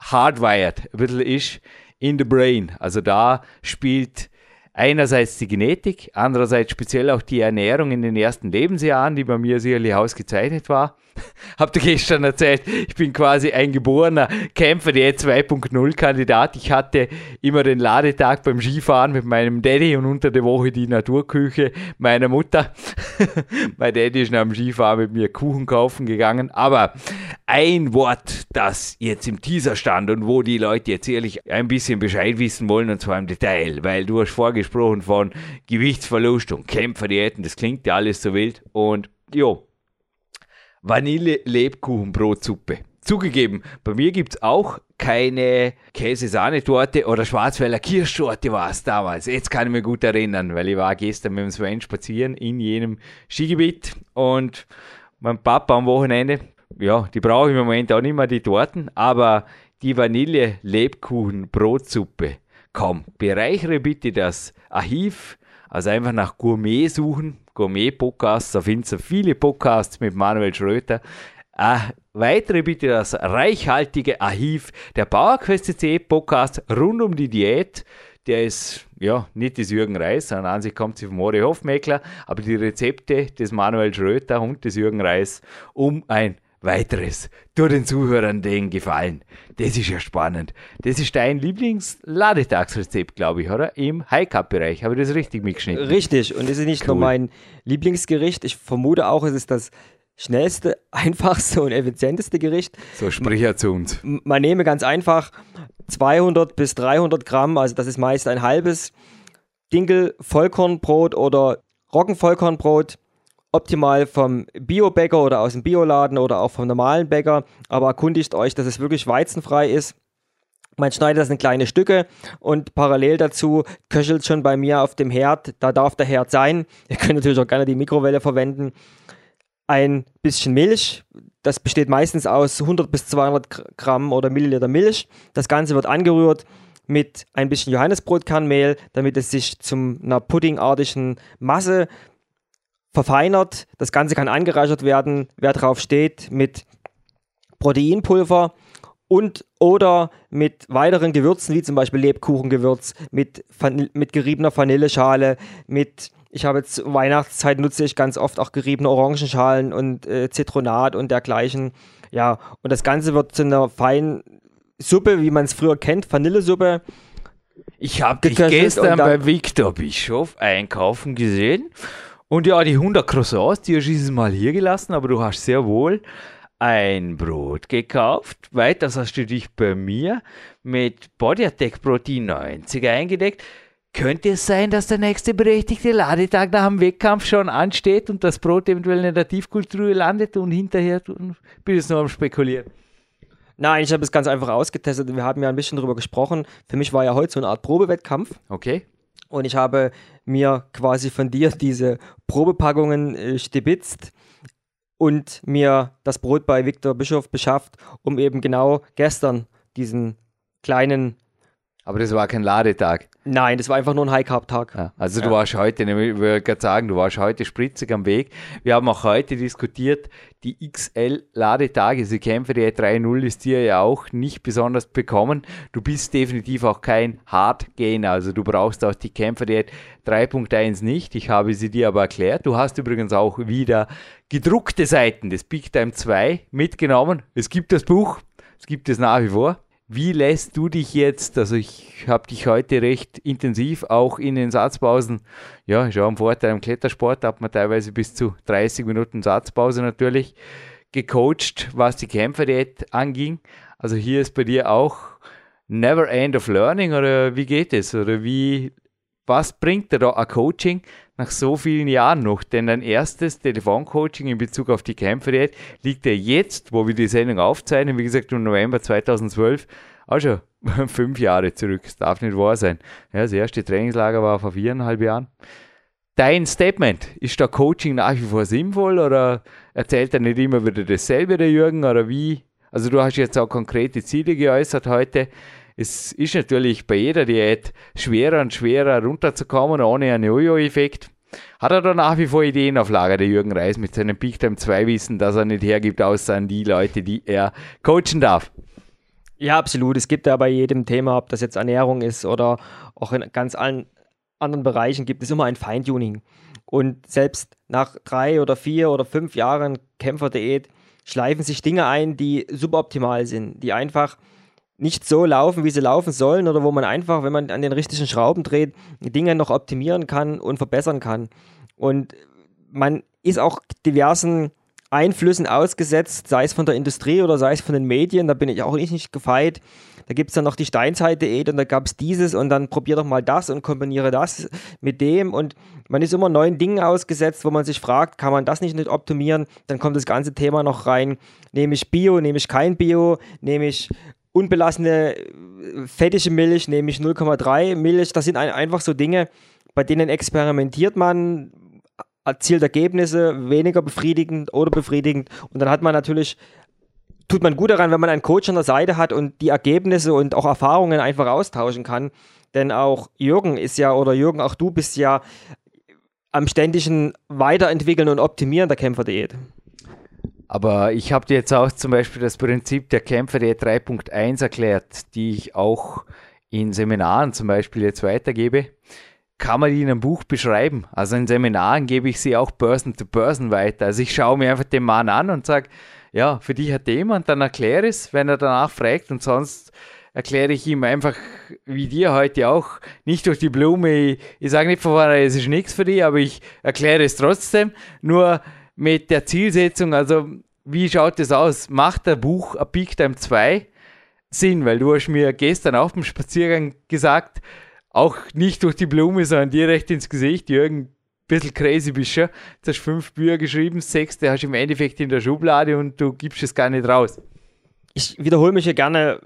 hardwired ein bisschen ist in the brain. Also da spielt einerseits die Genetik, andererseits speziell auch die Ernährung in den ersten Lebensjahren, die bei mir sicherlich ausgezeichnet war. Habt ihr gestern erzählt, ich bin quasi ein geborener Kämpfer, der 2.0 Kandidat. Ich hatte immer den Ladetag beim Skifahren mit meinem Daddy und unter der Woche die Naturküche meiner Mutter. mein Daddy ist nach dem Skifahren mit mir Kuchen kaufen gegangen. Aber ein Wort, das jetzt im Teaser stand und wo die Leute jetzt ehrlich ein bisschen Bescheid wissen wollen, und zwar im Detail, weil du hast vorgesprochen von Gewichtsverlust und Kämpferdiäten, das klingt ja alles so wild. Und jo, Vanille-Lebkuchenbrotsuppe. Zugegeben, bei mir gibt es auch keine Käse-Sahnetorte oder Schwarzwälder Kirschtorte war es damals. Jetzt kann ich mich gut erinnern, weil ich war gestern mit dem Sven spazieren in jenem Skigebiet und mein Papa am Wochenende, ja, die brauche ich im Moment auch nicht mehr, die Torten, aber die Vanille-Lebkuchen-Brotsuppe, komm, bereichere bitte das Archiv Also einfach nach Gourmet suchen, Gourmet-Podcasts, da findest du viele Podcasts mit Manuel Schröter. Äh, weitere bitte das reichhaltige Archiv der PowerQuest.de Podcast rund um die Diät. Der ist ja nicht des Jürgen Reis, sondern an sich kommt sie vom Mori Hofmeckler, aber die Rezepte des Manuel Schröter und des Jürgen Reis um ein weiteres tut den Zuhörern den Gefallen. Das ist ja spannend. Das ist dein Lieblings-Ladetagsrezept, glaube ich, oder? Im High-Cup-Bereich. Habe ich das richtig mitgeschnitten? Richtig. Und es ist nicht cool. nur mein Lieblingsgericht. Ich vermute auch, es ist das schnellste, einfachste und effizienteste Gericht. So sprich er zu uns. Man nehme ganz einfach 200 bis 300 Gramm, also das ist meist ein halbes Dinkel Vollkornbrot oder Roggenvollkornbrot, optimal vom Biobäcker oder aus dem Bioladen oder auch vom normalen Bäcker, aber erkundigt euch, dass es wirklich weizenfrei ist. Man schneidet das in kleine Stücke und parallel dazu köchelt schon bei mir auf dem Herd, da darf der Herd sein. Ihr könnt natürlich auch gerne die Mikrowelle verwenden. Ein bisschen Milch, das besteht meistens aus 100 bis 200 Gramm oder Milliliter Milch. Das Ganze wird angerührt mit ein bisschen Johannesbrotkernmehl, damit es sich zu einer puddingartigen Masse verfeinert. Das Ganze kann angereichert werden, wer drauf steht, mit Proteinpulver und oder mit weiteren Gewürzen, wie zum Beispiel Lebkuchengewürz, mit, mit geriebener Vanilleschale, mit, ich habe jetzt Weihnachtszeit nutze ich ganz oft auch geriebene Orangenschalen und äh, Zitronat und dergleichen. Ja, und das Ganze wird zu einer feinen Suppe, wie man es früher kennt, Vanillesuppe. Ich habe dich gestern bei Victor Bischof einkaufen gesehen und ja, die 100 Croissants, die hast du dieses Mal hier gelassen, aber du hast sehr wohl ein Brot gekauft. Weiters hast du dich bei mir mit Body Attack Protein 90 eingedeckt. Könnte es sein, dass der nächste berechtigte Ladetag nach dem Wettkampf schon ansteht und das Brot eventuell in der Tiefkultur landet und hinterher bin ich nur am Spekulieren? Nein, ich habe es ganz einfach ausgetestet. Wir haben ja ein bisschen darüber gesprochen. Für mich war ja heute so eine Art Probewettkampf. Okay. Und ich habe mir quasi von dir diese Probepackungen äh, stibitzt und mir das Brot bei Viktor Bischof beschafft, um eben genau gestern diesen kleinen aber das war kein Ladetag. Nein, das war einfach nur ein High-Carb-Tag. Ja, also du warst heute, ich würde gerade sagen, du warst heute spritzig am Weg. Wir haben auch heute diskutiert, die XL-Ladetage, also Kämpfer der 3.0 ist dir ja auch nicht besonders bekommen. Du bist definitiv auch kein Hard-Gainer, also du brauchst auch die Kämpfer der 3.1 nicht. Ich habe sie dir aber erklärt. Du hast übrigens auch wieder gedruckte Seiten des Big Time 2 mitgenommen. Es gibt das Buch, es gibt es nach wie vor. Wie lässt du dich jetzt, also ich habe dich heute recht intensiv auch in den Satzpausen, ja, ist auch ein Vorteil im Klettersport, hat man teilweise bis zu 30 Minuten Satzpause natürlich gecoacht, was die Kämpferdiät anging. Also hier ist bei dir auch never end of learning oder wie geht es? Oder wie, was bringt dir da ein Coaching nach so vielen Jahren noch? Denn dein erstes Telefoncoaching in Bezug auf die Kämpferdiät liegt ja jetzt, wo wir die Sendung aufzeichnen, wie gesagt im November 2012, auch schon fünf Jahre zurück. Das darf nicht wahr sein. Ja, das erste Trainingslager war vor viereinhalb Jahren. Dein Statement, ist da Coaching nach wie vor sinnvoll oder erzählt er nicht immer wieder dasselbe, der Jürgen, oder wie? Also du hast jetzt auch konkrete Ziele geäußert heute es ist natürlich bei jeder Diät schwerer und schwerer runterzukommen ohne einen Jojo-Effekt. Hat er da nach wie vor Ideen auf Lager, der Jürgen Reis, mit seinem Peak Time 2 Wissen, dass er nicht hergibt, außer an die Leute, die er coachen darf? Ja, absolut. Es gibt ja bei jedem Thema, ob das jetzt Ernährung ist oder auch in ganz allen anderen Bereichen, gibt es immer ein Feintuning. Und selbst nach drei oder vier oder fünf Jahren Kämpferdiät schleifen sich Dinge ein, die suboptimal sind, die einfach nicht so laufen, wie sie laufen sollen oder wo man einfach, wenn man an den richtigen Schrauben dreht, Dinge noch optimieren kann und verbessern kann. Und man ist auch diversen Einflüssen ausgesetzt, sei es von der Industrie oder sei es von den Medien, da bin ich auch nicht, gefeit. Da gibt es dann noch die Steinzeit-Diät und da gab es dieses und dann probier doch mal das und kombiniere das mit dem und man ist immer neuen Dingen ausgesetzt, wo man sich fragt, kann man das nicht, nicht optimieren? Dann kommt das ganze Thema noch rein, nehme ich Bio, nehme ich kein Bio, nehme ich unbelassene äh, fettige Milch, nämlich 0,3 Milch. Das sind ein, einfach so Dinge, bei denen experimentiert man, erzielt Ergebnisse, weniger befriedigend oder befriedigend. Und dann hat man natürlich, tut man gut daran, wenn man einen Coach an der Seite hat und die Ergebnisse und auch Erfahrungen einfach austauschen kann. Denn auch Jürgen ist ja, oder Jürgen, auch du bist ja am ständigen Weiterentwickeln und Optimieren der Kämpferdiät. Aber ich habe dir jetzt auch zum Beispiel das Prinzip der Kämpferdiät 3.1 erklärt, die ich auch in Seminaren zum Beispiel jetzt weitergebe. Kann man die in einem Buch beschreiben? Also in Seminaren gebe ich sie auch Person to Person weiter. Also ich schaue mir einfach den Mann an und sage, ja, für dich hat jemand, dann erkläre es, wenn er danach fragt und sonst erkläre ich ihm einfach, wie dir heute auch, nicht durch die Blume, ich, ich sage nicht von vornherein, es ist nichts für dich, aber ich erkläre es trotzdem, nur mit der Zielsetzung, also wie schaut es aus? Macht der Buch A Peak Time 2 Sinn? Weil du hast mir gestern auf dem Spaziergang gesagt, auch nicht durch die Blume, sondern direkt ins Gesicht, Jürgen, bisschen crazy bist du. Jetzt hast du fünf Bücher geschrieben, sechste hast du im Endeffekt in der Schublade und du gibst es gar nicht raus. Ich wiederhole mich ja gerne,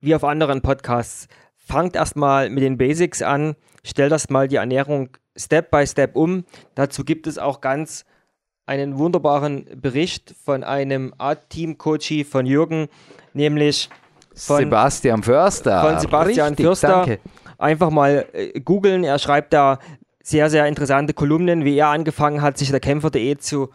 wie auf anderen Podcasts. Fangt erstmal mit den Basics an, stellt erstmal die Ernährung Step by Step um. Dazu gibt es auch ganz einen wunderbaren Bericht von einem Art-Team-Coachie von Jürgen, nämlich von Sebastian Förster. Von Sebastian Richtig, Fürster. Danke. Einfach mal äh, googeln. Er schreibt da sehr, sehr interessante Kolumnen, wie er angefangen hat, sich der Kämpferdiät zu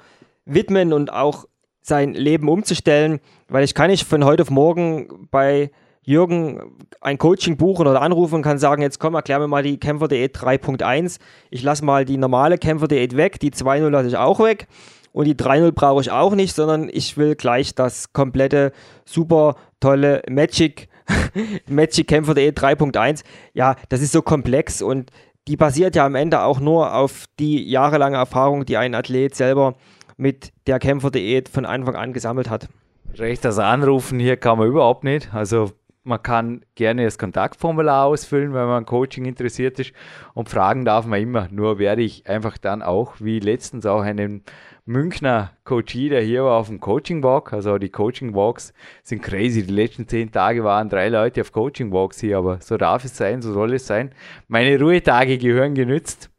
widmen und auch sein Leben umzustellen. Weil ich kann nicht von heute auf morgen bei Jürgen ein Coaching buchen oder anrufen und kann sagen, jetzt komm, erklär mir mal die Kämpferdiät 3.1. Ich lasse mal die normale Kämpferdiät weg, die 2.0 lasse ich auch weg und die 3.0 brauche ich auch nicht, sondern ich will gleich das komplette super tolle Magic Magic Kämpferdiät 3.1. Ja, das ist so komplex und die basiert ja am Ende auch nur auf die jahrelange Erfahrung, die ein Athlet selber mit der Kämpferdiät von Anfang an gesammelt hat. Recht, das Anrufen hier kann man überhaupt nicht. Also man kann gerne das Kontaktformular ausfüllen, wenn man an Coaching interessiert ist und fragen darf man immer. Nur werde ich einfach dann auch, wie letztens auch einen Münchner Coachie, der hier war auf dem Coaching Walk. Also die Coaching Walks sind crazy. Die letzten zehn Tage waren drei Leute auf Coaching Walks hier, aber so darf es sein, so soll es sein. Meine Ruhetage gehören genützt.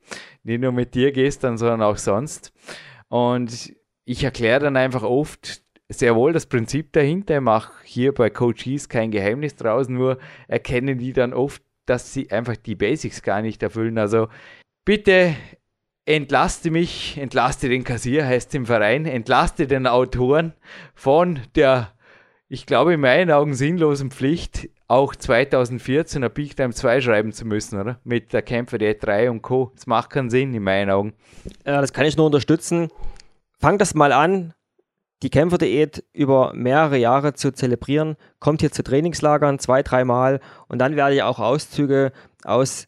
Nicht nur mit dir gestern, sondern auch sonst. Und ich erkläre dann einfach oft sehr wohl das Prinzip dahinter. Ich mache hier bei Coaches kein Geheimnis draus, nur erkennen die dann oft, dass sie einfach die Basics gar nicht erfüllen. Also bitte entlaste mich, entlaste den Kassier, heißt im Verein, entlaste den Autoren von der, ich glaube in meinen Augen sinnlosen Pflicht, auch 2014 ein Peak Time 2 schreiben zu müssen, oder? Mit der Kämpfer der 3 und Co. Das macht keinen Sinn in meinen Augen. Ja, das kann ich nur unterstützen. Fang das mal an, die Kämpferdiät über mehrere Jahre zu zelebrieren. Kommt hier zu Trainingslagern zwei, dreimal und dann werde ich auch Auszüge aus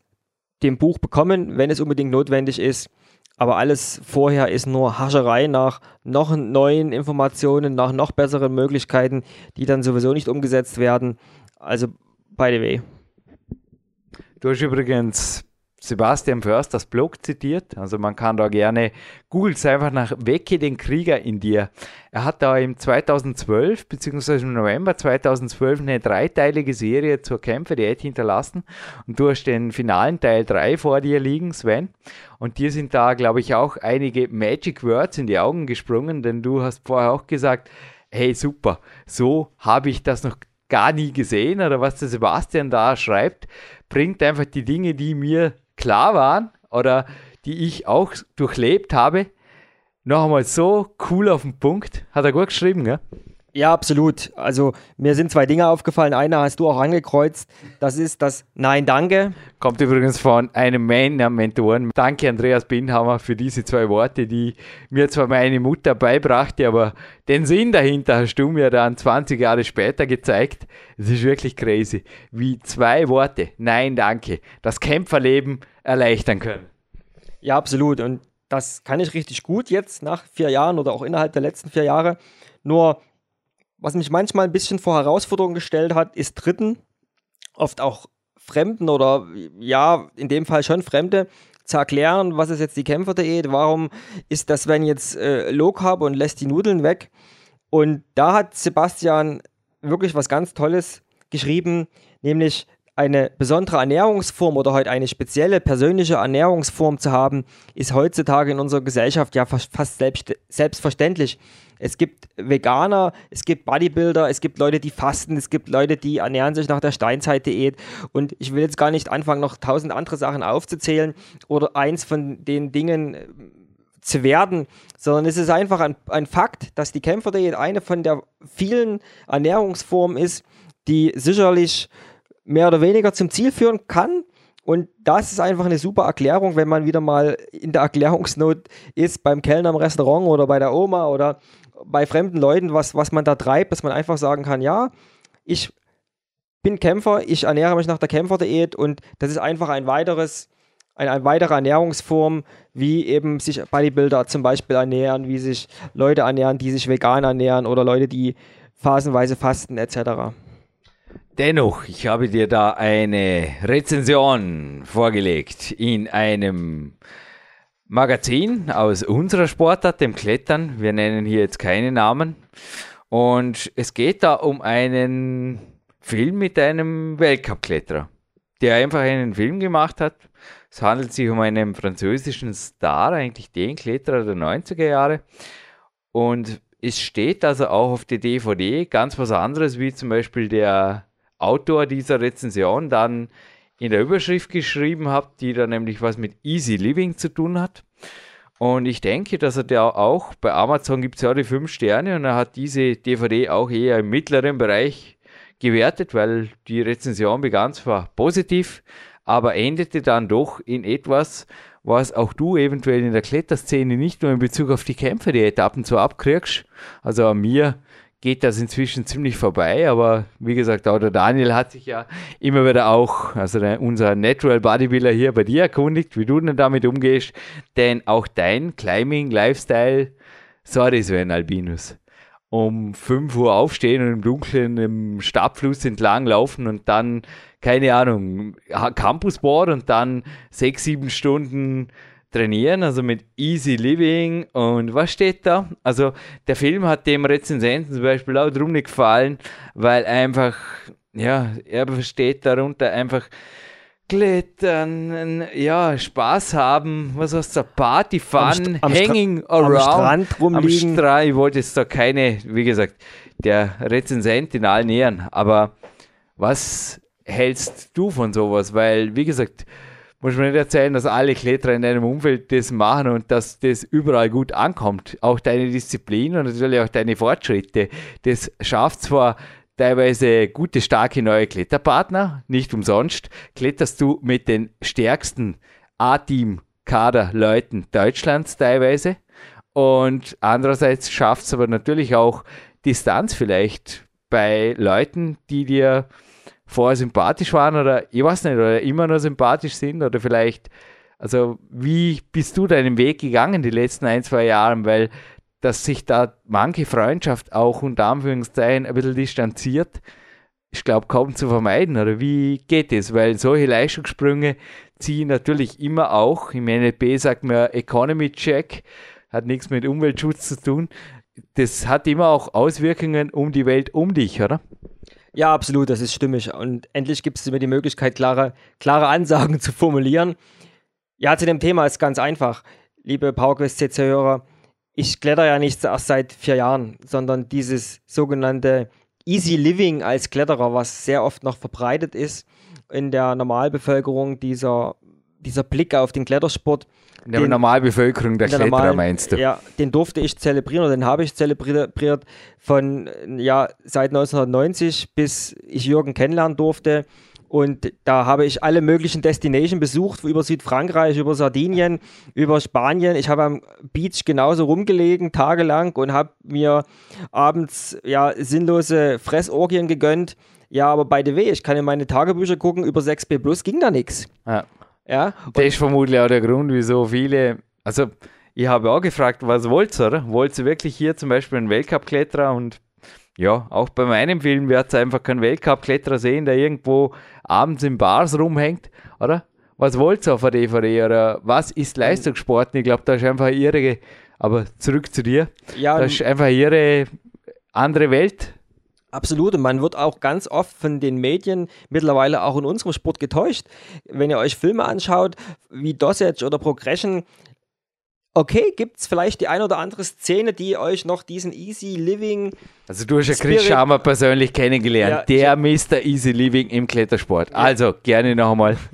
dem Buch bekommen, wenn es unbedingt notwendig ist. Aber alles vorher ist nur Hascherei nach noch neuen Informationen, nach noch besseren Möglichkeiten, die dann sowieso nicht umgesetzt werden. Also, by the way. Du hast übrigens Sebastian Först das Blog zitiert. Also man kann da gerne, googelt einfach nach Wecke den Krieger in dir. Er hat da im 2012 beziehungsweise im November 2012 eine dreiteilige Serie zur Kämpferdiät hinterlassen und du hast den finalen Teil 3 vor dir liegen, Sven. Und dir sind da, glaube ich, auch einige Magic Words in die Augen gesprungen, denn du hast vorher auch gesagt, hey super, so habe ich das noch gar nie gesehen oder was der Sebastian da schreibt, bringt einfach die Dinge, die mir klar waren oder die ich auch durchlebt habe, noch einmal so cool auf den Punkt. Hat er gut geschrieben, gell? Ja, absolut. Also mir sind zwei Dinge aufgefallen. Einer hast du auch angekreuzt. Das ist das Nein, danke. Kommt übrigens von einem meiner Mentoren. Danke, Andreas Binhammer, für diese zwei Worte, die mir zwar meine Mutter beibrachte, aber den Sinn dahinter hast du mir dann 20 Jahre später gezeigt. Es ist wirklich crazy, wie zwei Worte, Nein, danke, das Kämpferleben erleichtern können. Ja, absolut. Und das kann ich richtig gut jetzt nach vier Jahren oder auch innerhalb der letzten vier Jahre. Nur was mich manchmal ein bisschen vor Herausforderungen gestellt hat, ist Dritten, oft auch Fremden oder ja, in dem Fall schon Fremde, zu erklären, was ist jetzt die Kämpferdiät, warum ist das, wenn jetzt äh, Low Carb und lässt die Nudeln weg. Und da hat Sebastian wirklich was ganz Tolles geschrieben, nämlich eine besondere Ernährungsform oder heute eine spezielle persönliche Ernährungsform zu haben, ist heutzutage in unserer Gesellschaft ja fast selbst, selbstverständlich. Es gibt Veganer, es gibt Bodybuilder, es gibt Leute, die fasten, es gibt Leute, die ernähren sich nach der Steinzeitdiät. Und ich will jetzt gar nicht anfangen, noch tausend andere Sachen aufzuzählen oder eins von den Dingen äh, zu werden, sondern es ist einfach ein, ein Fakt, dass die Kämpferdiät eine von der vielen Ernährungsformen ist, die sicherlich mehr oder weniger zum Ziel führen kann. Und das ist einfach eine super Erklärung, wenn man wieder mal in der Erklärungsnot ist beim Kellner im Restaurant oder bei der Oma oder bei fremden Leuten, was, was man da treibt, dass man einfach sagen kann, ja, ich bin Kämpfer, ich ernähre mich nach der Kämpferdiät und das ist einfach ein weiteres, eine, eine weitere Ernährungsform, wie eben sich Bodybuilder zum Beispiel ernähren, wie sich Leute ernähren, die sich vegan ernähren oder Leute, die phasenweise fasten etc. Dennoch, ich habe dir da eine Rezension vorgelegt in einem Magazin aus unserer Sportart, dem Klettern. Wir nennen hier jetzt keine Namen. Und es geht da um einen Film mit einem Weltcup-Kletterer, der einfach einen Film gemacht hat. Es handelt sich um einen französischen Star, eigentlich den Kletterer der 90er Jahre. Und es steht also auch auf der DVD ganz was anderes, wie zum Beispiel der Autor dieser Rezension dann in der Überschrift geschrieben hat, die dann nämlich was mit Easy Living zu tun hat. Und ich denke, dass er da auch, bei Amazon gibt es ja die 5 Sterne und er hat diese DVD auch eher im mittleren Bereich gewertet, weil die Rezension begann zwar positiv, aber endete dann doch in etwas, was auch du eventuell in der Kletterszene nicht nur in Bezug auf die Kämpfe, die Etappen so abkriegst. Also an mir geht das inzwischen ziemlich vorbei, aber wie gesagt, auch der Daniel hat sich ja immer wieder auch, also der, unser Natural Bodybuilder hier bei dir erkundigt, wie du denn damit umgehst, denn auch dein Climbing Lifestyle, sorry Sven Albinus, um 5 Uhr aufstehen und im Dunkeln im Stabfluss entlang laufen und dann, keine Ahnung, Campusboard und dann sechs, sieben Stunden trainieren, also mit Easy Living und was steht da? Also der Film hat dem Rezensenten zum Beispiel auch drum nicht gefallen, weil einfach, ja, er versteht darunter einfach Klettern, ja, Spaß haben, was heißt da, Party, Fun, am Hanging around. Am Strand rumliegen. Am Strand, ich wollte jetzt da keine, wie gesagt, der Rezensent in allen Ehren, aber was hältst du von sowas? Weil, wie gesagt, muss man nicht erzählen, dass alle Kletterer in deinem Umfeld das machen und dass das überall gut ankommt. Auch deine Disziplin und natürlich auch deine Fortschritte. Das schafft zwar teilweise gute, starke neue Kletterpartner, nicht umsonst kletterst du mit den stärksten A-Team-Kader-Leuten Deutschlands teilweise. Und andererseits schafft es aber natürlich auch Distanz vielleicht bei Leuten, die dir vorher sympathisch waren oder ich weiß nicht, oder immer noch sympathisch sind oder vielleicht, also wie bist du deinen Weg gegangen die letzten ein, zwei Jahre, weil dass sich da manche Freundschaft auch unter Anführungszeichen ein bisschen distanziert, ich glaube kaum zu vermeiden oder wie geht es? Weil solche Leistungssprünge ziehen natürlich immer auch, im NLP sagt man Economy Check, hat nichts mit Umweltschutz zu tun. Das hat immer auch Auswirkungen um die Welt um dich, oder? Ja, absolut, das ist stimmig. Und endlich gibt es mir die Möglichkeit, klare, klare Ansagen zu formulieren. Ja, zu dem Thema ist ganz einfach. Liebe PowerQuest CC-Hörer, ich kletter ja nicht erst seit vier Jahren, sondern dieses sogenannte Easy Living als Kletterer, was sehr oft noch verbreitet ist in der Normalbevölkerung, dieser, dieser Blick auf den Klettersport, in der den, Normalbevölkerung der, der Kletterer normalen, meinst du? Ja, den durfte ich zelebrieren oder den habe ich zelebriert von ja, seit 1990 bis ich Jürgen kennenlernen durfte. Und da habe ich alle möglichen Destinations besucht, über Südfrankreich, über Sardinien, über Spanien. Ich habe am Beach genauso rumgelegen, tagelang, und habe mir abends ja, sinnlose Fressorgien gegönnt. Ja, aber by the way, ich kann in meine Tagebücher gucken, über 6B Plus ging da nichts. Ja. Ja? Das ist vermutlich auch der Grund, wieso viele, also ich habe auch gefragt, was wollt ihr, oder? Wollt ihr wirklich hier zum Beispiel einen Weltcup-Kletterer und ja, auch bei meinem Film wird es einfach keinen Weltcup-Kletterer sehen, der irgendwo abends in Bars rumhängt, oder? Was wollt ihr auf der DVD oder was ist Leistungssport? Ich glaube, da ist einfach ihre, aber zurück zu dir, ja, da ist einfach ihre andere Welt Absolut, und man wird auch ganz oft von den Medien mittlerweile auch in unserem Sport getäuscht. Wenn ihr euch Filme anschaut, wie Dosage oder Progression, okay, gibt es vielleicht die ein oder andere Szene, die euch noch diesen Easy Living. Also, du hast ja Chris Schamer persönlich kennengelernt, ja, der Mr. Easy Living im Klettersport. Ja. Also, gerne noch einmal.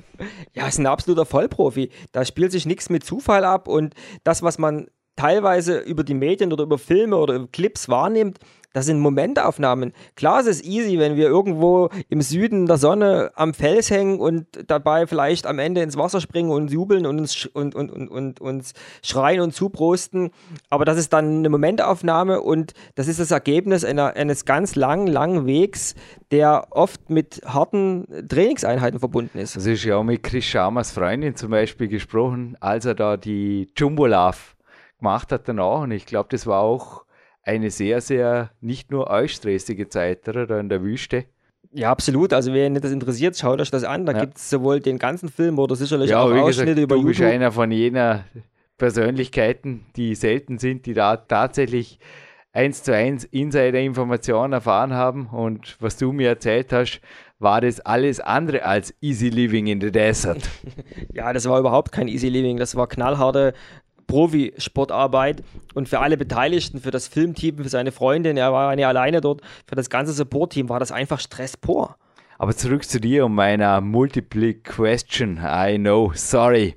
Ja, ist ein absoluter Vollprofi. Da spielt sich nichts mit Zufall ab und das, was man teilweise über die Medien oder über Filme oder über Clips wahrnimmt, das sind Momentaufnahmen. Klar, es ist easy, wenn wir irgendwo im Süden der Sonne am Fels hängen und dabei vielleicht am Ende ins Wasser springen und jubeln und uns, und, und, und, und uns schreien und zuprosten. Aber das ist dann eine Momentaufnahme und das ist das Ergebnis einer, eines ganz langen, langen Wegs, der oft mit harten Trainingseinheiten verbunden ist. Das ist ja auch mit Chris Schamers Freundin zum Beispiel gesprochen, als er da die Jumbo Love gemacht hat danach. Und ich glaube, das war auch eine sehr, sehr nicht nur euch stressige Zeit, oder? Da in der Wüste. Ja, absolut. Also, wer das interessiert, schaut euch das an. Da ja. gibt es sowohl den ganzen Film oder sicherlich ja, auch Ausschnitte gesagt, über du YouTube. Du bist einer von jener Persönlichkeiten, die selten sind, die da tatsächlich eins zu eins Insider-Informationen erfahren haben. Und was du mir erzählt hast, war das alles andere als Easy Living in the Desert. ja, das war überhaupt kein Easy Living. Das war knallharte Profisportarbeit und für alle Beteiligten, für das Filmteam, für seine Freundin, er war nicht alleine dort, für das ganze Support-Team war das einfach Stress pur. Aber zurück zu dir und meiner Multiple Question. I know, sorry,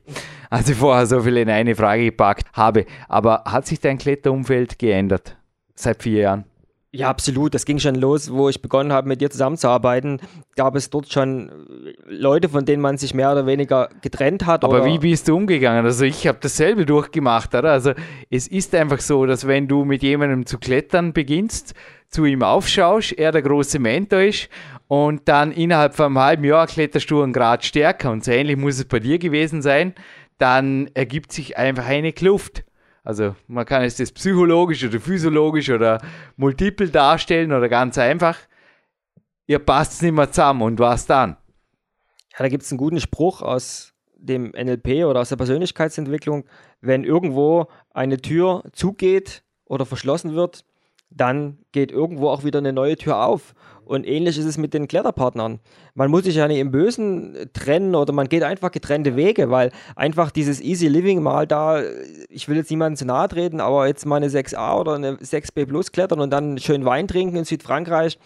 als ich vorher so viel in eine Frage gepackt habe. Aber hat sich dein Kletterumfeld geändert seit vier Jahren? Ja, absolut. Das ging schon los, wo ich begonnen habe, mit dir zusammenzuarbeiten. Gab es dort schon Leute, von denen man sich mehr oder weniger getrennt hat. Aber wie bist du umgegangen? Also ich habe dasselbe durchgemacht, oder? Also es ist einfach so, dass wenn du mit jemandem zu klettern beginnst, zu ihm aufschaust, er der große Mentor ist und dann innerhalb von einem halben Jahr kletterst du einen Grad stärker und so ähnlich muss es bei dir gewesen sein, dann ergibt sich einfach eine Kluft. Also man kann es das psychologisch oder physiologisch oder multiple darstellen oder ganz einfach. Ihr passt nicht mehr zusammen und was dann? Ja, da gibt es einen guten Spruch aus dem NLP oder aus der Persönlichkeitsentwicklung. Wenn irgendwo eine Tür zugeht oder verschlossen wird, dann geht irgendwo auch wieder eine neue Tür auf. Und ähnlich ist es mit den Kletterpartnern. Man muss sich ja nicht im Bösen trennen oder man geht einfach getrennte Wege, weil einfach dieses Easy Living mal da, ich will jetzt niemandem zu nahe treten, aber jetzt mal eine 6a oder eine 6b Plus klettern und dann schön Wein trinken in Südfrankreich,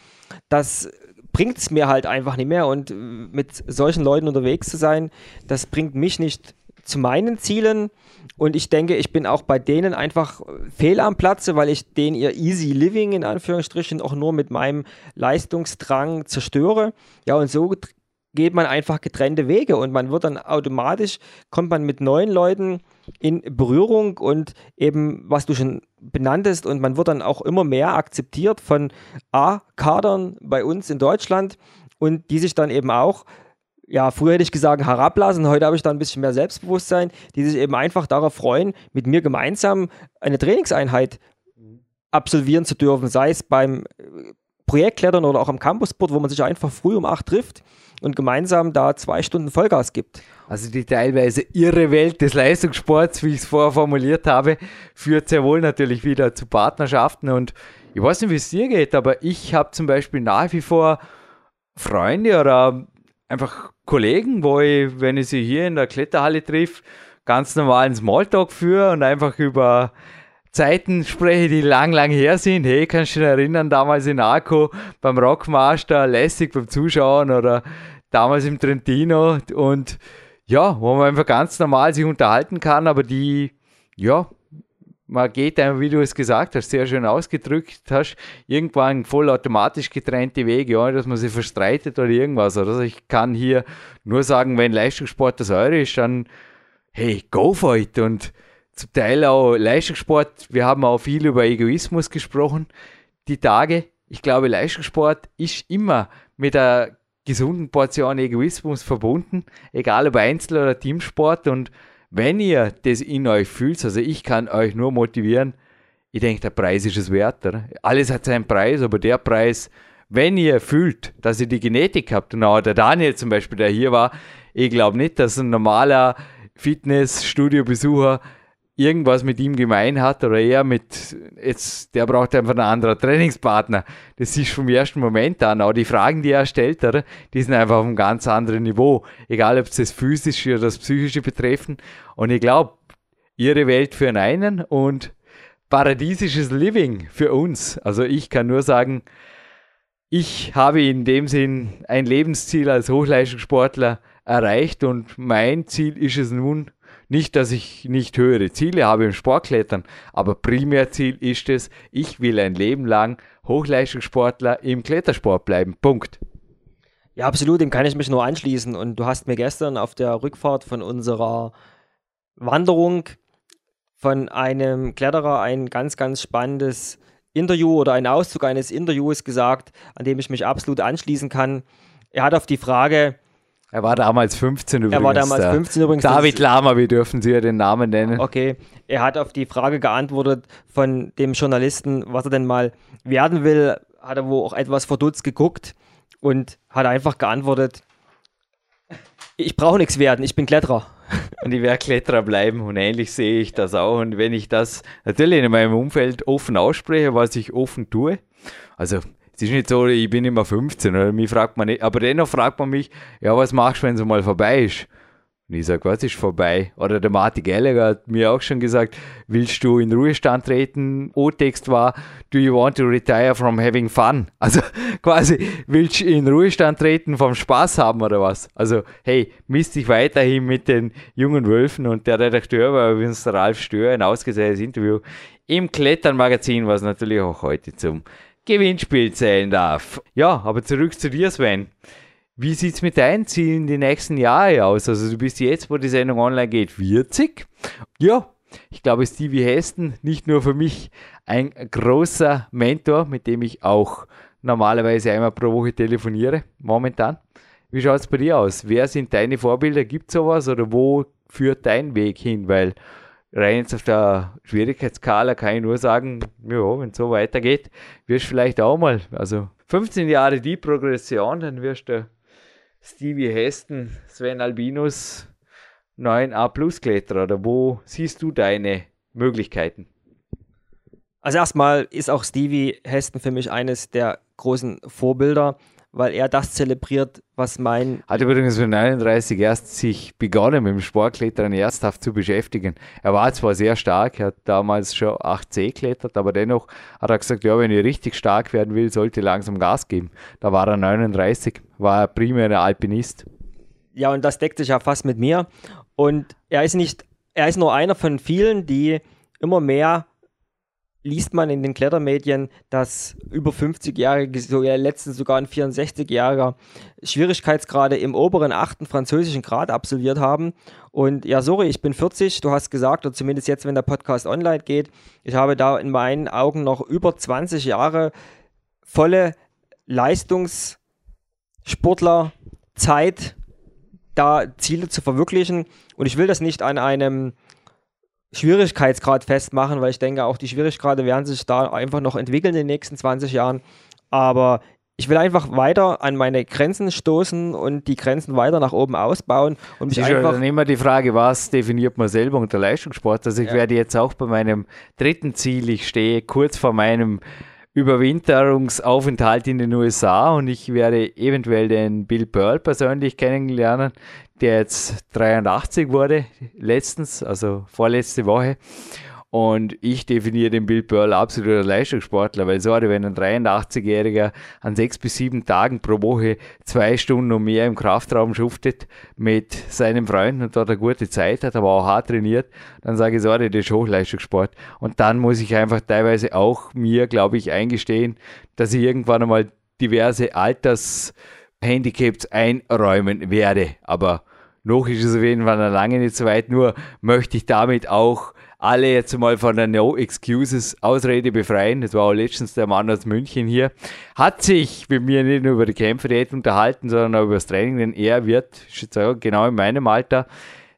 das bringt es mir halt einfach nicht mehr. Und mit solchen Leuten unterwegs zu sein, das bringt mich nicht zu meinen Zielen. Und ich denke, ich bin auch bei denen einfach fehl am Platze, weil ich den ihr Easy Living in Anführungsstrichen auch nur mit meinem Leistungsdrang zerstöre. Ja, und so geht man einfach getrennte Wege und man wird dann automatisch, kommt man mit neuen Leuten in Berührung und eben, was du schon benanntest, und man wird dann auch immer mehr akzeptiert von A-Kadern bei uns in Deutschland und die sich dann eben auch ja, früher hätte ich gesagt herablassen, heute habe ich da ein bisschen mehr Selbstbewusstsein, die sich eben einfach darauf freuen, mit mir gemeinsam eine Trainingseinheit absolvieren zu dürfen, sei es beim äh, Projektklettern oder auch am Campusboard, wo man sich einfach früh um acht trifft und gemeinsam da zwei Stunden Vollgas gibt. Also die teilweise irre Welt des Leistungssports, wie ich es vorher formuliert habe, führt sehr wohl natürlich wieder zu Partnerschaften. Und ich weiß nicht, wie es dir geht, aber ich habe zum Beispiel nach wie vor Freunde oder einfach Kollegen, wo ich, wenn ich sie hier in der Kletterhalle triff, ganz normalen Smalltalk führe und einfach über Zeiten spreche, die lang, lang her sind. Hey, kannst du dich erinnern, damals in Arco beim Rockmaster, lässig beim Zuschauen oder damals im Trentino und ja, wo man einfach ganz normal sich unterhalten kann, aber die, ja, man geht einfach, wie du es gesagt hast, sehr schön ausgedrückt hast, irgendwann vollautomatisch getrennte Wege, ja, dass man sich verstreitet oder irgendwas. Also ich kann hier nur sagen, wenn Leistungssport das eure ist, dann hey, go for it. Und zum Teil auch Leistungssport, wir haben auch viel über Egoismus gesprochen, die Tage. Ich glaube, Leistungssport ist immer mit einer gesunden Portion Egoismus verbunden, egal ob Einzel- oder Teamsport und wenn ihr das in euch fühlt, also ich kann euch nur motivieren, ich denke, der Preis ist es wert. Oder? Alles hat seinen Preis, aber der Preis, wenn ihr fühlt, dass ihr die Genetik habt, und der Daniel zum Beispiel, der hier war, ich glaube nicht, dass ein normaler Fitnessstudio-Besucher irgendwas mit ihm gemein hat oder er mit, jetzt, der braucht einfach einen anderen Trainingspartner. Das ist vom ersten Moment an. Auch die Fragen, die er stellt, oder, die sind einfach auf einem ganz anderen Niveau. Egal, ob es das physische oder das psychische betreffen. Und ich glaube, ihre Welt für einen und paradiesisches Living für uns. Also ich kann nur sagen, ich habe in dem Sinn ein Lebensziel als Hochleistungssportler erreicht und mein Ziel ist es nun, nicht, dass ich nicht höhere Ziele habe im Sportklettern, aber Primärziel ist es, ich will ein Leben lang Hochleistungssportler im Klettersport bleiben. Punkt. Ja, absolut, dem kann ich mich nur anschließen. Und du hast mir gestern auf der Rückfahrt von unserer Wanderung von einem Kletterer ein ganz, ganz spannendes Interview oder einen Auszug eines Interviews gesagt, an dem ich mich absolut anschließen kann. Er hat auf die Frage, er war damals 15 übrigens. Er war damals 15 übrigens. David Lama, wir dürfen Sie ja den Namen nennen. Okay, er hat auf die Frage geantwortet von dem Journalisten, was er denn mal werden will, hat er wo auch etwas verdutzt geguckt und hat einfach geantwortet, ich brauche nichts werden, ich bin Kletterer. Und ich werde Kletterer bleiben und ähnlich sehe ich das auch. Und wenn ich das natürlich in meinem Umfeld offen ausspreche, was ich offen tue, also es ist nicht so, ich bin immer 15, oder mich fragt man nicht, aber dennoch fragt man mich, ja, was machst du, wenn es mal vorbei ist? Und ich sage, was ist vorbei? Oder der Martin Gallagher hat mir auch schon gesagt, willst du in Ruhestand treten? O-Text war, do you want to retire from having fun? Also quasi, willst du in Ruhestand treten vom Spaß haben oder was? Also, hey, misst dich weiterhin mit den jungen Wölfen und der Redakteur war übrigens der Ralf Stör, ein ausgesehenes Interview im Klettern-Magazin, was natürlich auch heute zum Gewinnspiel zählen darf. Ja, aber zurück zu dir, Sven. Wie sieht es mit deinen Zielen die nächsten Jahre aus? Also du bist jetzt, wo die Sendung online geht, 40. Ja, ich glaube, Stevie Heston, nicht nur für mich ein großer Mentor, mit dem ich auch normalerweise einmal pro Woche telefoniere, momentan. Wie schaut es bei dir aus? Wer sind deine Vorbilder? Gibt es sowas oder wo führt dein Weg hin? Weil rein jetzt auf der Schwierigkeitsskala kann ich nur sagen, ja, wenn es so weitergeht, wirst du vielleicht auch mal, also 15 Jahre die Progression, dann wirst du Stevie Heston, Sven Albinus, 9a Plus Kletterer, oder wo siehst du deine Möglichkeiten? Also erstmal ist auch Stevie Heston für mich eines der großen Vorbilder weil er das zelebriert, was mein. Hat übrigens mit 39 erst sich begonnen mit dem Sportklettern ernsthaft zu beschäftigen. Er war zwar sehr stark, er hat damals schon 8C klettert, aber dennoch hat er gesagt, ja, wenn ich richtig stark werden will, sollte ich langsam Gas geben. Da war er 39, war er primär ein Alpinist. Ja, und das deckt sich ja fast mit mir. Und er ist nicht, er ist nur einer von vielen, die immer mehr liest man in den Klettermedien, dass über 50-Jährige, so, ja, letztens sogar ein 64-Jähriger, Schwierigkeitsgrade im oberen achten französischen Grad absolviert haben. Und ja, sorry, ich bin 40, du hast gesagt, oder zumindest jetzt, wenn der Podcast online geht, ich habe da in meinen Augen noch über 20 Jahre volle Leistungssportlerzeit, da Ziele zu verwirklichen. Und ich will das nicht an einem Schwierigkeitsgrad festmachen, weil ich denke, auch die Schwierigkeitsgrade werden sich da einfach noch entwickeln in den nächsten 20 Jahren. Aber ich will einfach weiter an meine Grenzen stoßen und die Grenzen weiter nach oben ausbauen und mich einfach. Dann immer die Frage, was definiert man selber unter Leistungssport? Also ich ja. werde jetzt auch bei meinem dritten Ziel, ich stehe kurz vor meinem Überwinterungsaufenthalt in den USA und ich werde eventuell den Bill Pearl persönlich kennenlernen, der jetzt 83 wurde, letztens, also vorletzte Woche. Und ich definiere den Bill Pearl absolut als Leistungssportler, weil so wenn ein 83-Jähriger an sechs bis sieben Tagen pro Woche zwei Stunden und mehr im Kraftraum schuftet mit seinem Freund und dort eine gute Zeit hat, aber auch hart trainiert, dann sage ich, sorry, das ist Hochleistungssport. Und dann muss ich einfach teilweise auch mir, glaube ich, eingestehen, dass ich irgendwann einmal diverse Altershandicaps einräumen werde. Aber noch ist es auf jeden Fall lange nicht so weit, nur möchte ich damit auch alle jetzt mal von der No Excuses Ausrede befreien. Das war auch letztens der Mann aus München hier. Hat sich mit mir nicht nur über die Kämpfe unterhalten, sondern auch über das Training, denn er wird, ich sagen, genau in meinem Alter,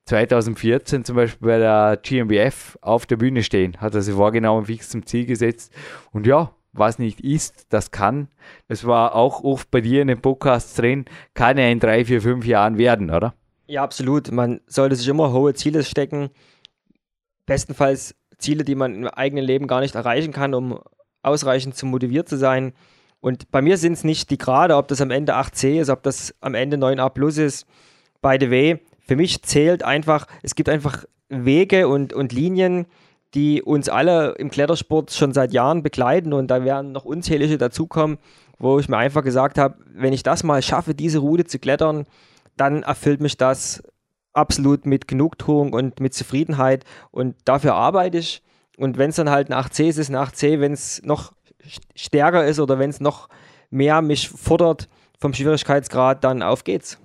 2014 zum Beispiel bei der GmbF auf der Bühne stehen. Hat er sich vorgenommen, fix zum Ziel gesetzt. Und ja, was nicht ist, das kann. Das war auch oft bei dir in den Podcasts drin, kann er in drei, vier, fünf Jahren werden, oder? Ja, absolut. Man sollte sich immer hohe Ziele stecken bestenfalls Ziele, die man im eigenen Leben gar nicht erreichen kann, um ausreichend zu motiviert zu sein. Und bei mir sind es nicht die Grade, ob das am Ende 8C ist, ob das am Ende 9A plus ist. The way, für mich zählt einfach, es gibt einfach Wege und, und Linien, die uns alle im Klettersport schon seit Jahren begleiten und da werden noch unzählige dazukommen, wo ich mir einfach gesagt habe, wenn ich das mal schaffe, diese Route zu klettern, dann erfüllt mich das absolut mit Genugtuung und mit Zufriedenheit und dafür arbeite ich. Und wenn es dann halt ein 8C ist, ist ein 8C, wenn es noch stärker ist oder wenn es noch mehr mich fordert vom Schwierigkeitsgrad, dann auf geht's.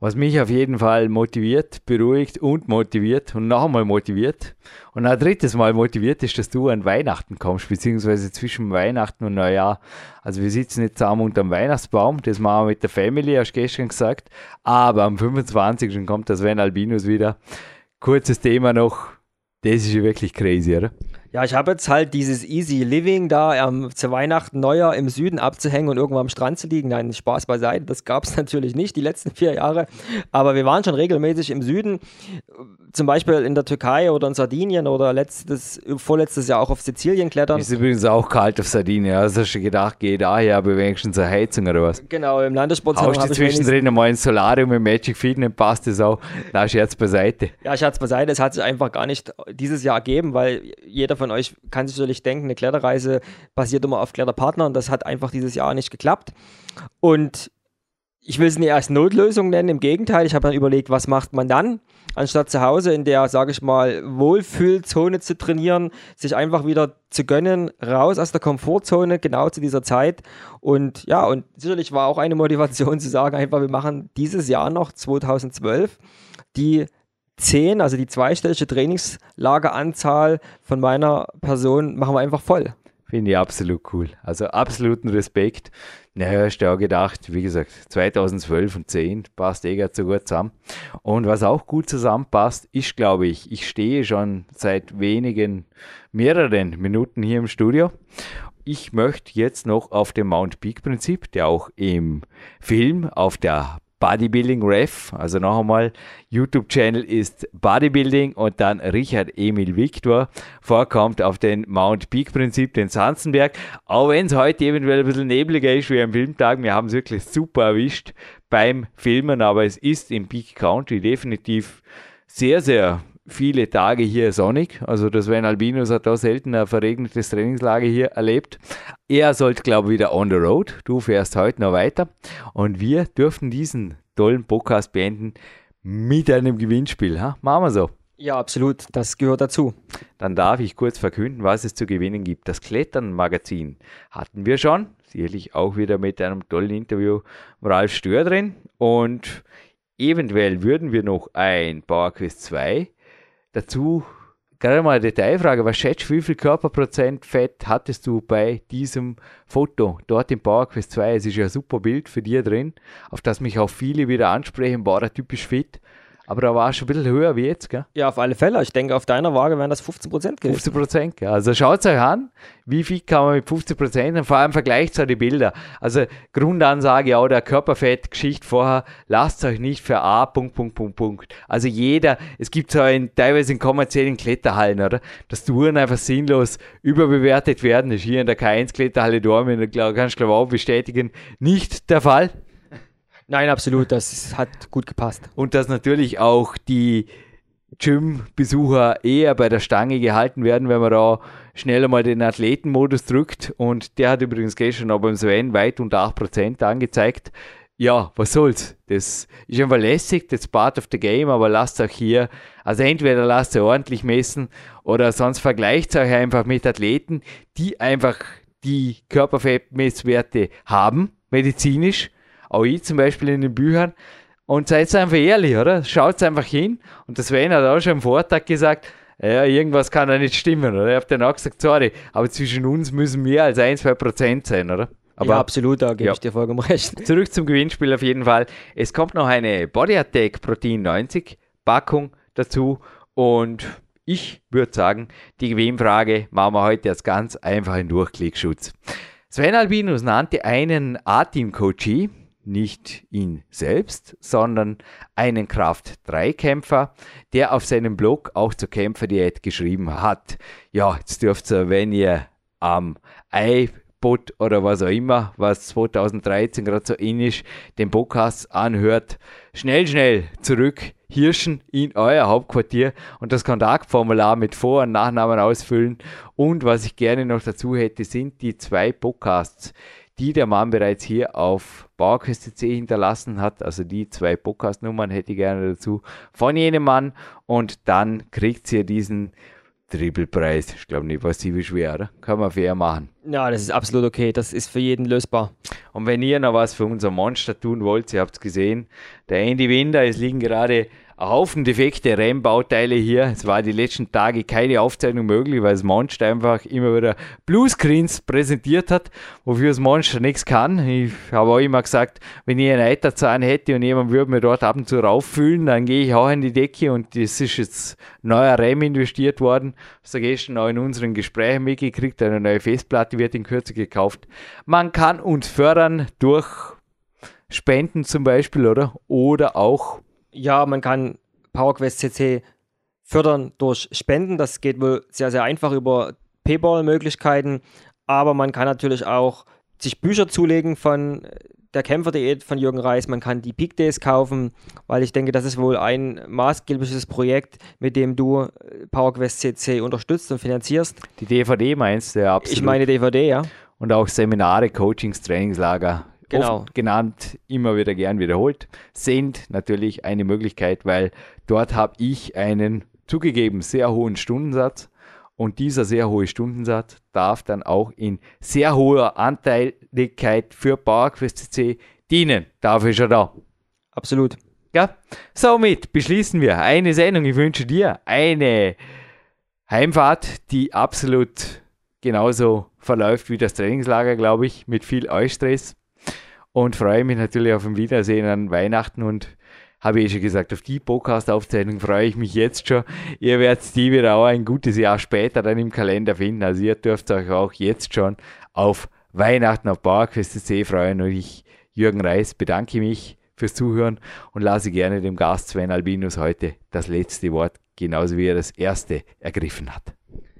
Was mich auf jeden Fall motiviert, beruhigt und motiviert und noch einmal motiviert und ein drittes Mal motiviert ist, dass du an Weihnachten kommst, beziehungsweise zwischen Weihnachten und Neujahr. Also wir sitzen jetzt zusammen unter dem Weihnachtsbaum, das machen wir mit der Family, hast du gestern gesagt, aber am 25. kommt das Sven Albinus wieder. Kurzes Thema noch, das ist wirklich crazy, oder? Ja, ich habe jetzt halt dieses Easy Living da ähm, zu Weihnachten, Neujahr im Süden abzuhängen und irgendwo am Strand zu liegen. Nein, Spaß beiseite. Das gab es natürlich nicht die letzten vier Jahre. Aber wir waren schon regelmäßig im Süden, zum Beispiel in der Türkei oder in Sardinien oder letztes, vorletztes Jahr auch auf Sizilien klettern. Ist übrigens auch kalt auf Sardinien. Also hast du gedacht, geh daher, aber wenigstens eine Heizung oder was? Genau, im Landessportzentrum habe ich zwischendrin einmal ein Solarium im Magic Fitness, passt das auch. Na, Scherz beiseite. Ja, Scherz beiseite. Es hat sich einfach gar nicht dieses Jahr ergeben, weil jeder von euch kann sich natürlich denken, eine Kletterreise basiert immer auf Kletterpartnern. Das hat einfach dieses Jahr nicht geklappt. Und ich will es nicht als Notlösung nennen, im Gegenteil, ich habe dann überlegt, was macht man dann, anstatt zu Hause in der, sage ich mal, Wohlfühlzone zu trainieren, sich einfach wieder zu gönnen, raus aus der Komfortzone, genau zu dieser Zeit. Und ja, und sicherlich war auch eine Motivation zu sagen, einfach, wir machen dieses Jahr noch, 2012, die 10, also die zweistellige Trainingslageranzahl von meiner Person, machen wir einfach voll. Finde ich absolut cool. Also absoluten Respekt. Naja, hast du auch gedacht, wie gesagt, 2012 und 10 passt eh ganz so gut zusammen. Und was auch gut zusammenpasst, ist, glaube ich, ich stehe schon seit wenigen, mehreren Minuten hier im Studio. Ich möchte jetzt noch auf dem Mount Peak Prinzip, der auch im Film auf der Bodybuilding Ref, also noch einmal, YouTube-Channel ist Bodybuilding und dann Richard Emil Victor vorkommt auf den Mount Peak Prinzip, den Sanzenberg. Auch wenn es heute eventuell ein bisschen nebliger ist wie am Filmtag, wir haben es wirklich super erwischt beim Filmen, aber es ist im Peak Country definitiv sehr, sehr viele Tage hier sonnig. Also das Sven Albinus hat da selten ein verregnetes Trainingslager hier erlebt. Er sollte, glaube ich, wieder on the road. Du fährst heute noch weiter. Und wir dürfen diesen tollen Podcast beenden mit einem Gewinnspiel. Ha? Machen wir so. Ja, absolut. Das gehört dazu. Dann darf ich kurz verkünden, was es zu gewinnen gibt. Das Klettern-Magazin hatten wir schon. Sicherlich auch wieder mit einem tollen Interview Ralf Stör drin. Und eventuell würden wir noch ein PowerQuest 2 Dazu gerade mal eine Detailfrage. Was schätzt wie viel Körperprozent Fett hattest du bei diesem Foto dort im PowerQuest 2? Es ist ja ein super Bild für dich drin, auf das mich auch viele wieder ansprechen. War er typisch fit? Aber da war es schon ein bisschen höher wie jetzt, gell? Ja, auf alle Fälle. Ich denke, auf deiner Waage wären das 15 Prozent gewesen. 15 Prozent, ja. Also schaut euch an, wie viel kann man mit 15 Prozent und vor allem vergleicht die Bilder. Also Grundansage, ja, der Körperfettgeschichte vorher, lasst euch nicht für A, Punkt, Punkt, Punkt, Punkt. Also jeder, es gibt so ein, teilweise in kommerziellen Kletterhallen, oder? Dass Touren einfach sinnlos überbewertet werden. Das ist hier in der K1 Kletterhalle Dormen, kannst du glaube auch bestätigen, nicht der Fall. Nein, absolut, das hat gut gepasst. Und dass natürlich auch die Gym-Besucher eher bei der Stange gehalten werden, wenn man da schneller mal den Athletenmodus drückt. Und der hat übrigens gestern auch beim Sven weit unter 8% angezeigt. Ja, was soll's? Das ist einfach lässig, das part of the game, aber lasst euch hier, also entweder lasst ihr ordentlich messen oder sonst vergleicht euch einfach mit Athleten, die einfach die Körperfettmesswerte haben, medizinisch, auch ich zum Beispiel in den Büchern. Und seid einfach ehrlich, oder? Schaut einfach hin. Und das Sven hat auch schon am Vortag gesagt, ja, irgendwas kann da nicht stimmen, oder? Ich habe dann auch gesagt, sorry, aber zwischen uns müssen mehr als 1, 2 Prozent sein, oder? Aber, ja, absolut, da gebe ja. ich dir vollkommen recht. Zurück zum Gewinnspiel auf jeden Fall. Es kommt noch eine Body Attack Protein 90 Packung dazu und ich würde sagen, die Gewinnfrage machen wir heute als ganz einfachen Durchklickschutz. Sven Albinus nannte einen A-Team-Coachie, nicht ihn selbst, sondern einen Kraft-3-Kämpfer, der auf seinem Blog auch zur Kämpferdiät geschrieben hat. Ja, jetzt dürft ihr, wenn ihr am iPod oder was auch immer, was 2013 gerade so in ist, den Podcast anhört, schnell, schnell zurück Hirschen in euer Hauptquartier und das Kontaktformular mit Vor- und Nachnamen ausfüllen. Und was ich gerne noch dazu hätte, sind die zwei Podcasts, die der Mann bereits hier auf Bauerküste hinterlassen hat. Also die zwei Podcast-Nummern hätte ich gerne dazu von jenem Mann. Und dann kriegt ihr diesen Trippelpreis. Ich glaube nicht, was sie schwer, oder? Kann man fair machen. Ja, das ist absolut okay. Das ist für jeden lösbar. Und wenn ihr noch was für unser Monster tun wollt, ihr habt es gesehen, der Andy Winder, es liegen gerade ein Haufen defekte RAM-Bauteile hier. Es war die letzten Tage keine Aufzeichnung möglich, weil das Monster einfach immer wieder Bluescreens präsentiert hat, wofür das Monster nichts kann. Ich habe auch immer gesagt, wenn ich einen Eiterzahn hätte und jemand würde mir dort ab und zu rauffühlen, dann gehe ich auch in die Decke und das ist jetzt neuer RAM investiert worden. Das habe gestern auch in unseren Gesprächen mitgekriegt. Eine neue Festplatte wird in Kürze gekauft. Man kann uns fördern durch Spenden zum Beispiel, oder? Oder auch ja, man kann PowerQuest CC fördern durch Spenden. Das geht wohl sehr, sehr einfach über Payball-Möglichkeiten. Aber man kann natürlich auch sich Bücher zulegen von der Kämpferdiät von Jürgen Reis. Man kann die Peak Days kaufen, weil ich denke, das ist wohl ein maßgebliches Projekt, mit dem du äh, PowerQuest CC unterstützt und finanzierst. Die DVD meinst du, ja, absolut. Ich meine DVD, ja. Und auch Seminare, Coachings, Trainingslager genau. genannt, immer wieder gern wiederholt, sind natürlich eine Möglichkeit, weil dort habe ich einen zugegeben sehr hohen Stundensatz und dieser sehr hohe Stundensatz darf dann auch in sehr hoher Anteiligkeit für PowerQuest CC dienen. Dafür ist er da. Absolut. Ja, somit beschließen wir eine Sendung. Ich wünsche dir eine Heimfahrt, die absolut genauso verläuft wie das Trainingslager, glaube ich, mit viel Eustress und freue mich natürlich auf ein Wiedersehen an Weihnachten und habe ich eh schon gesagt, auf die Podcast-Aufzeichnung freue ich mich jetzt schon. Ihr werdet die wieder auch ein gutes Jahr später dann im Kalender finden. Also ihr dürft euch auch jetzt schon auf Weihnachten auf PowerQuest C freuen. Und ich, Jürgen Reis, bedanke mich fürs Zuhören und lasse gerne dem Gast Sven Albinus heute das letzte Wort, genauso wie er das erste ergriffen hat.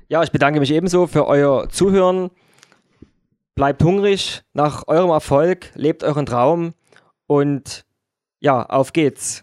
Ja, ich bedanke mich ebenso für euer Zuhören. Bleibt hungrig nach eurem Erfolg, lebt euren Traum und ja, auf geht's.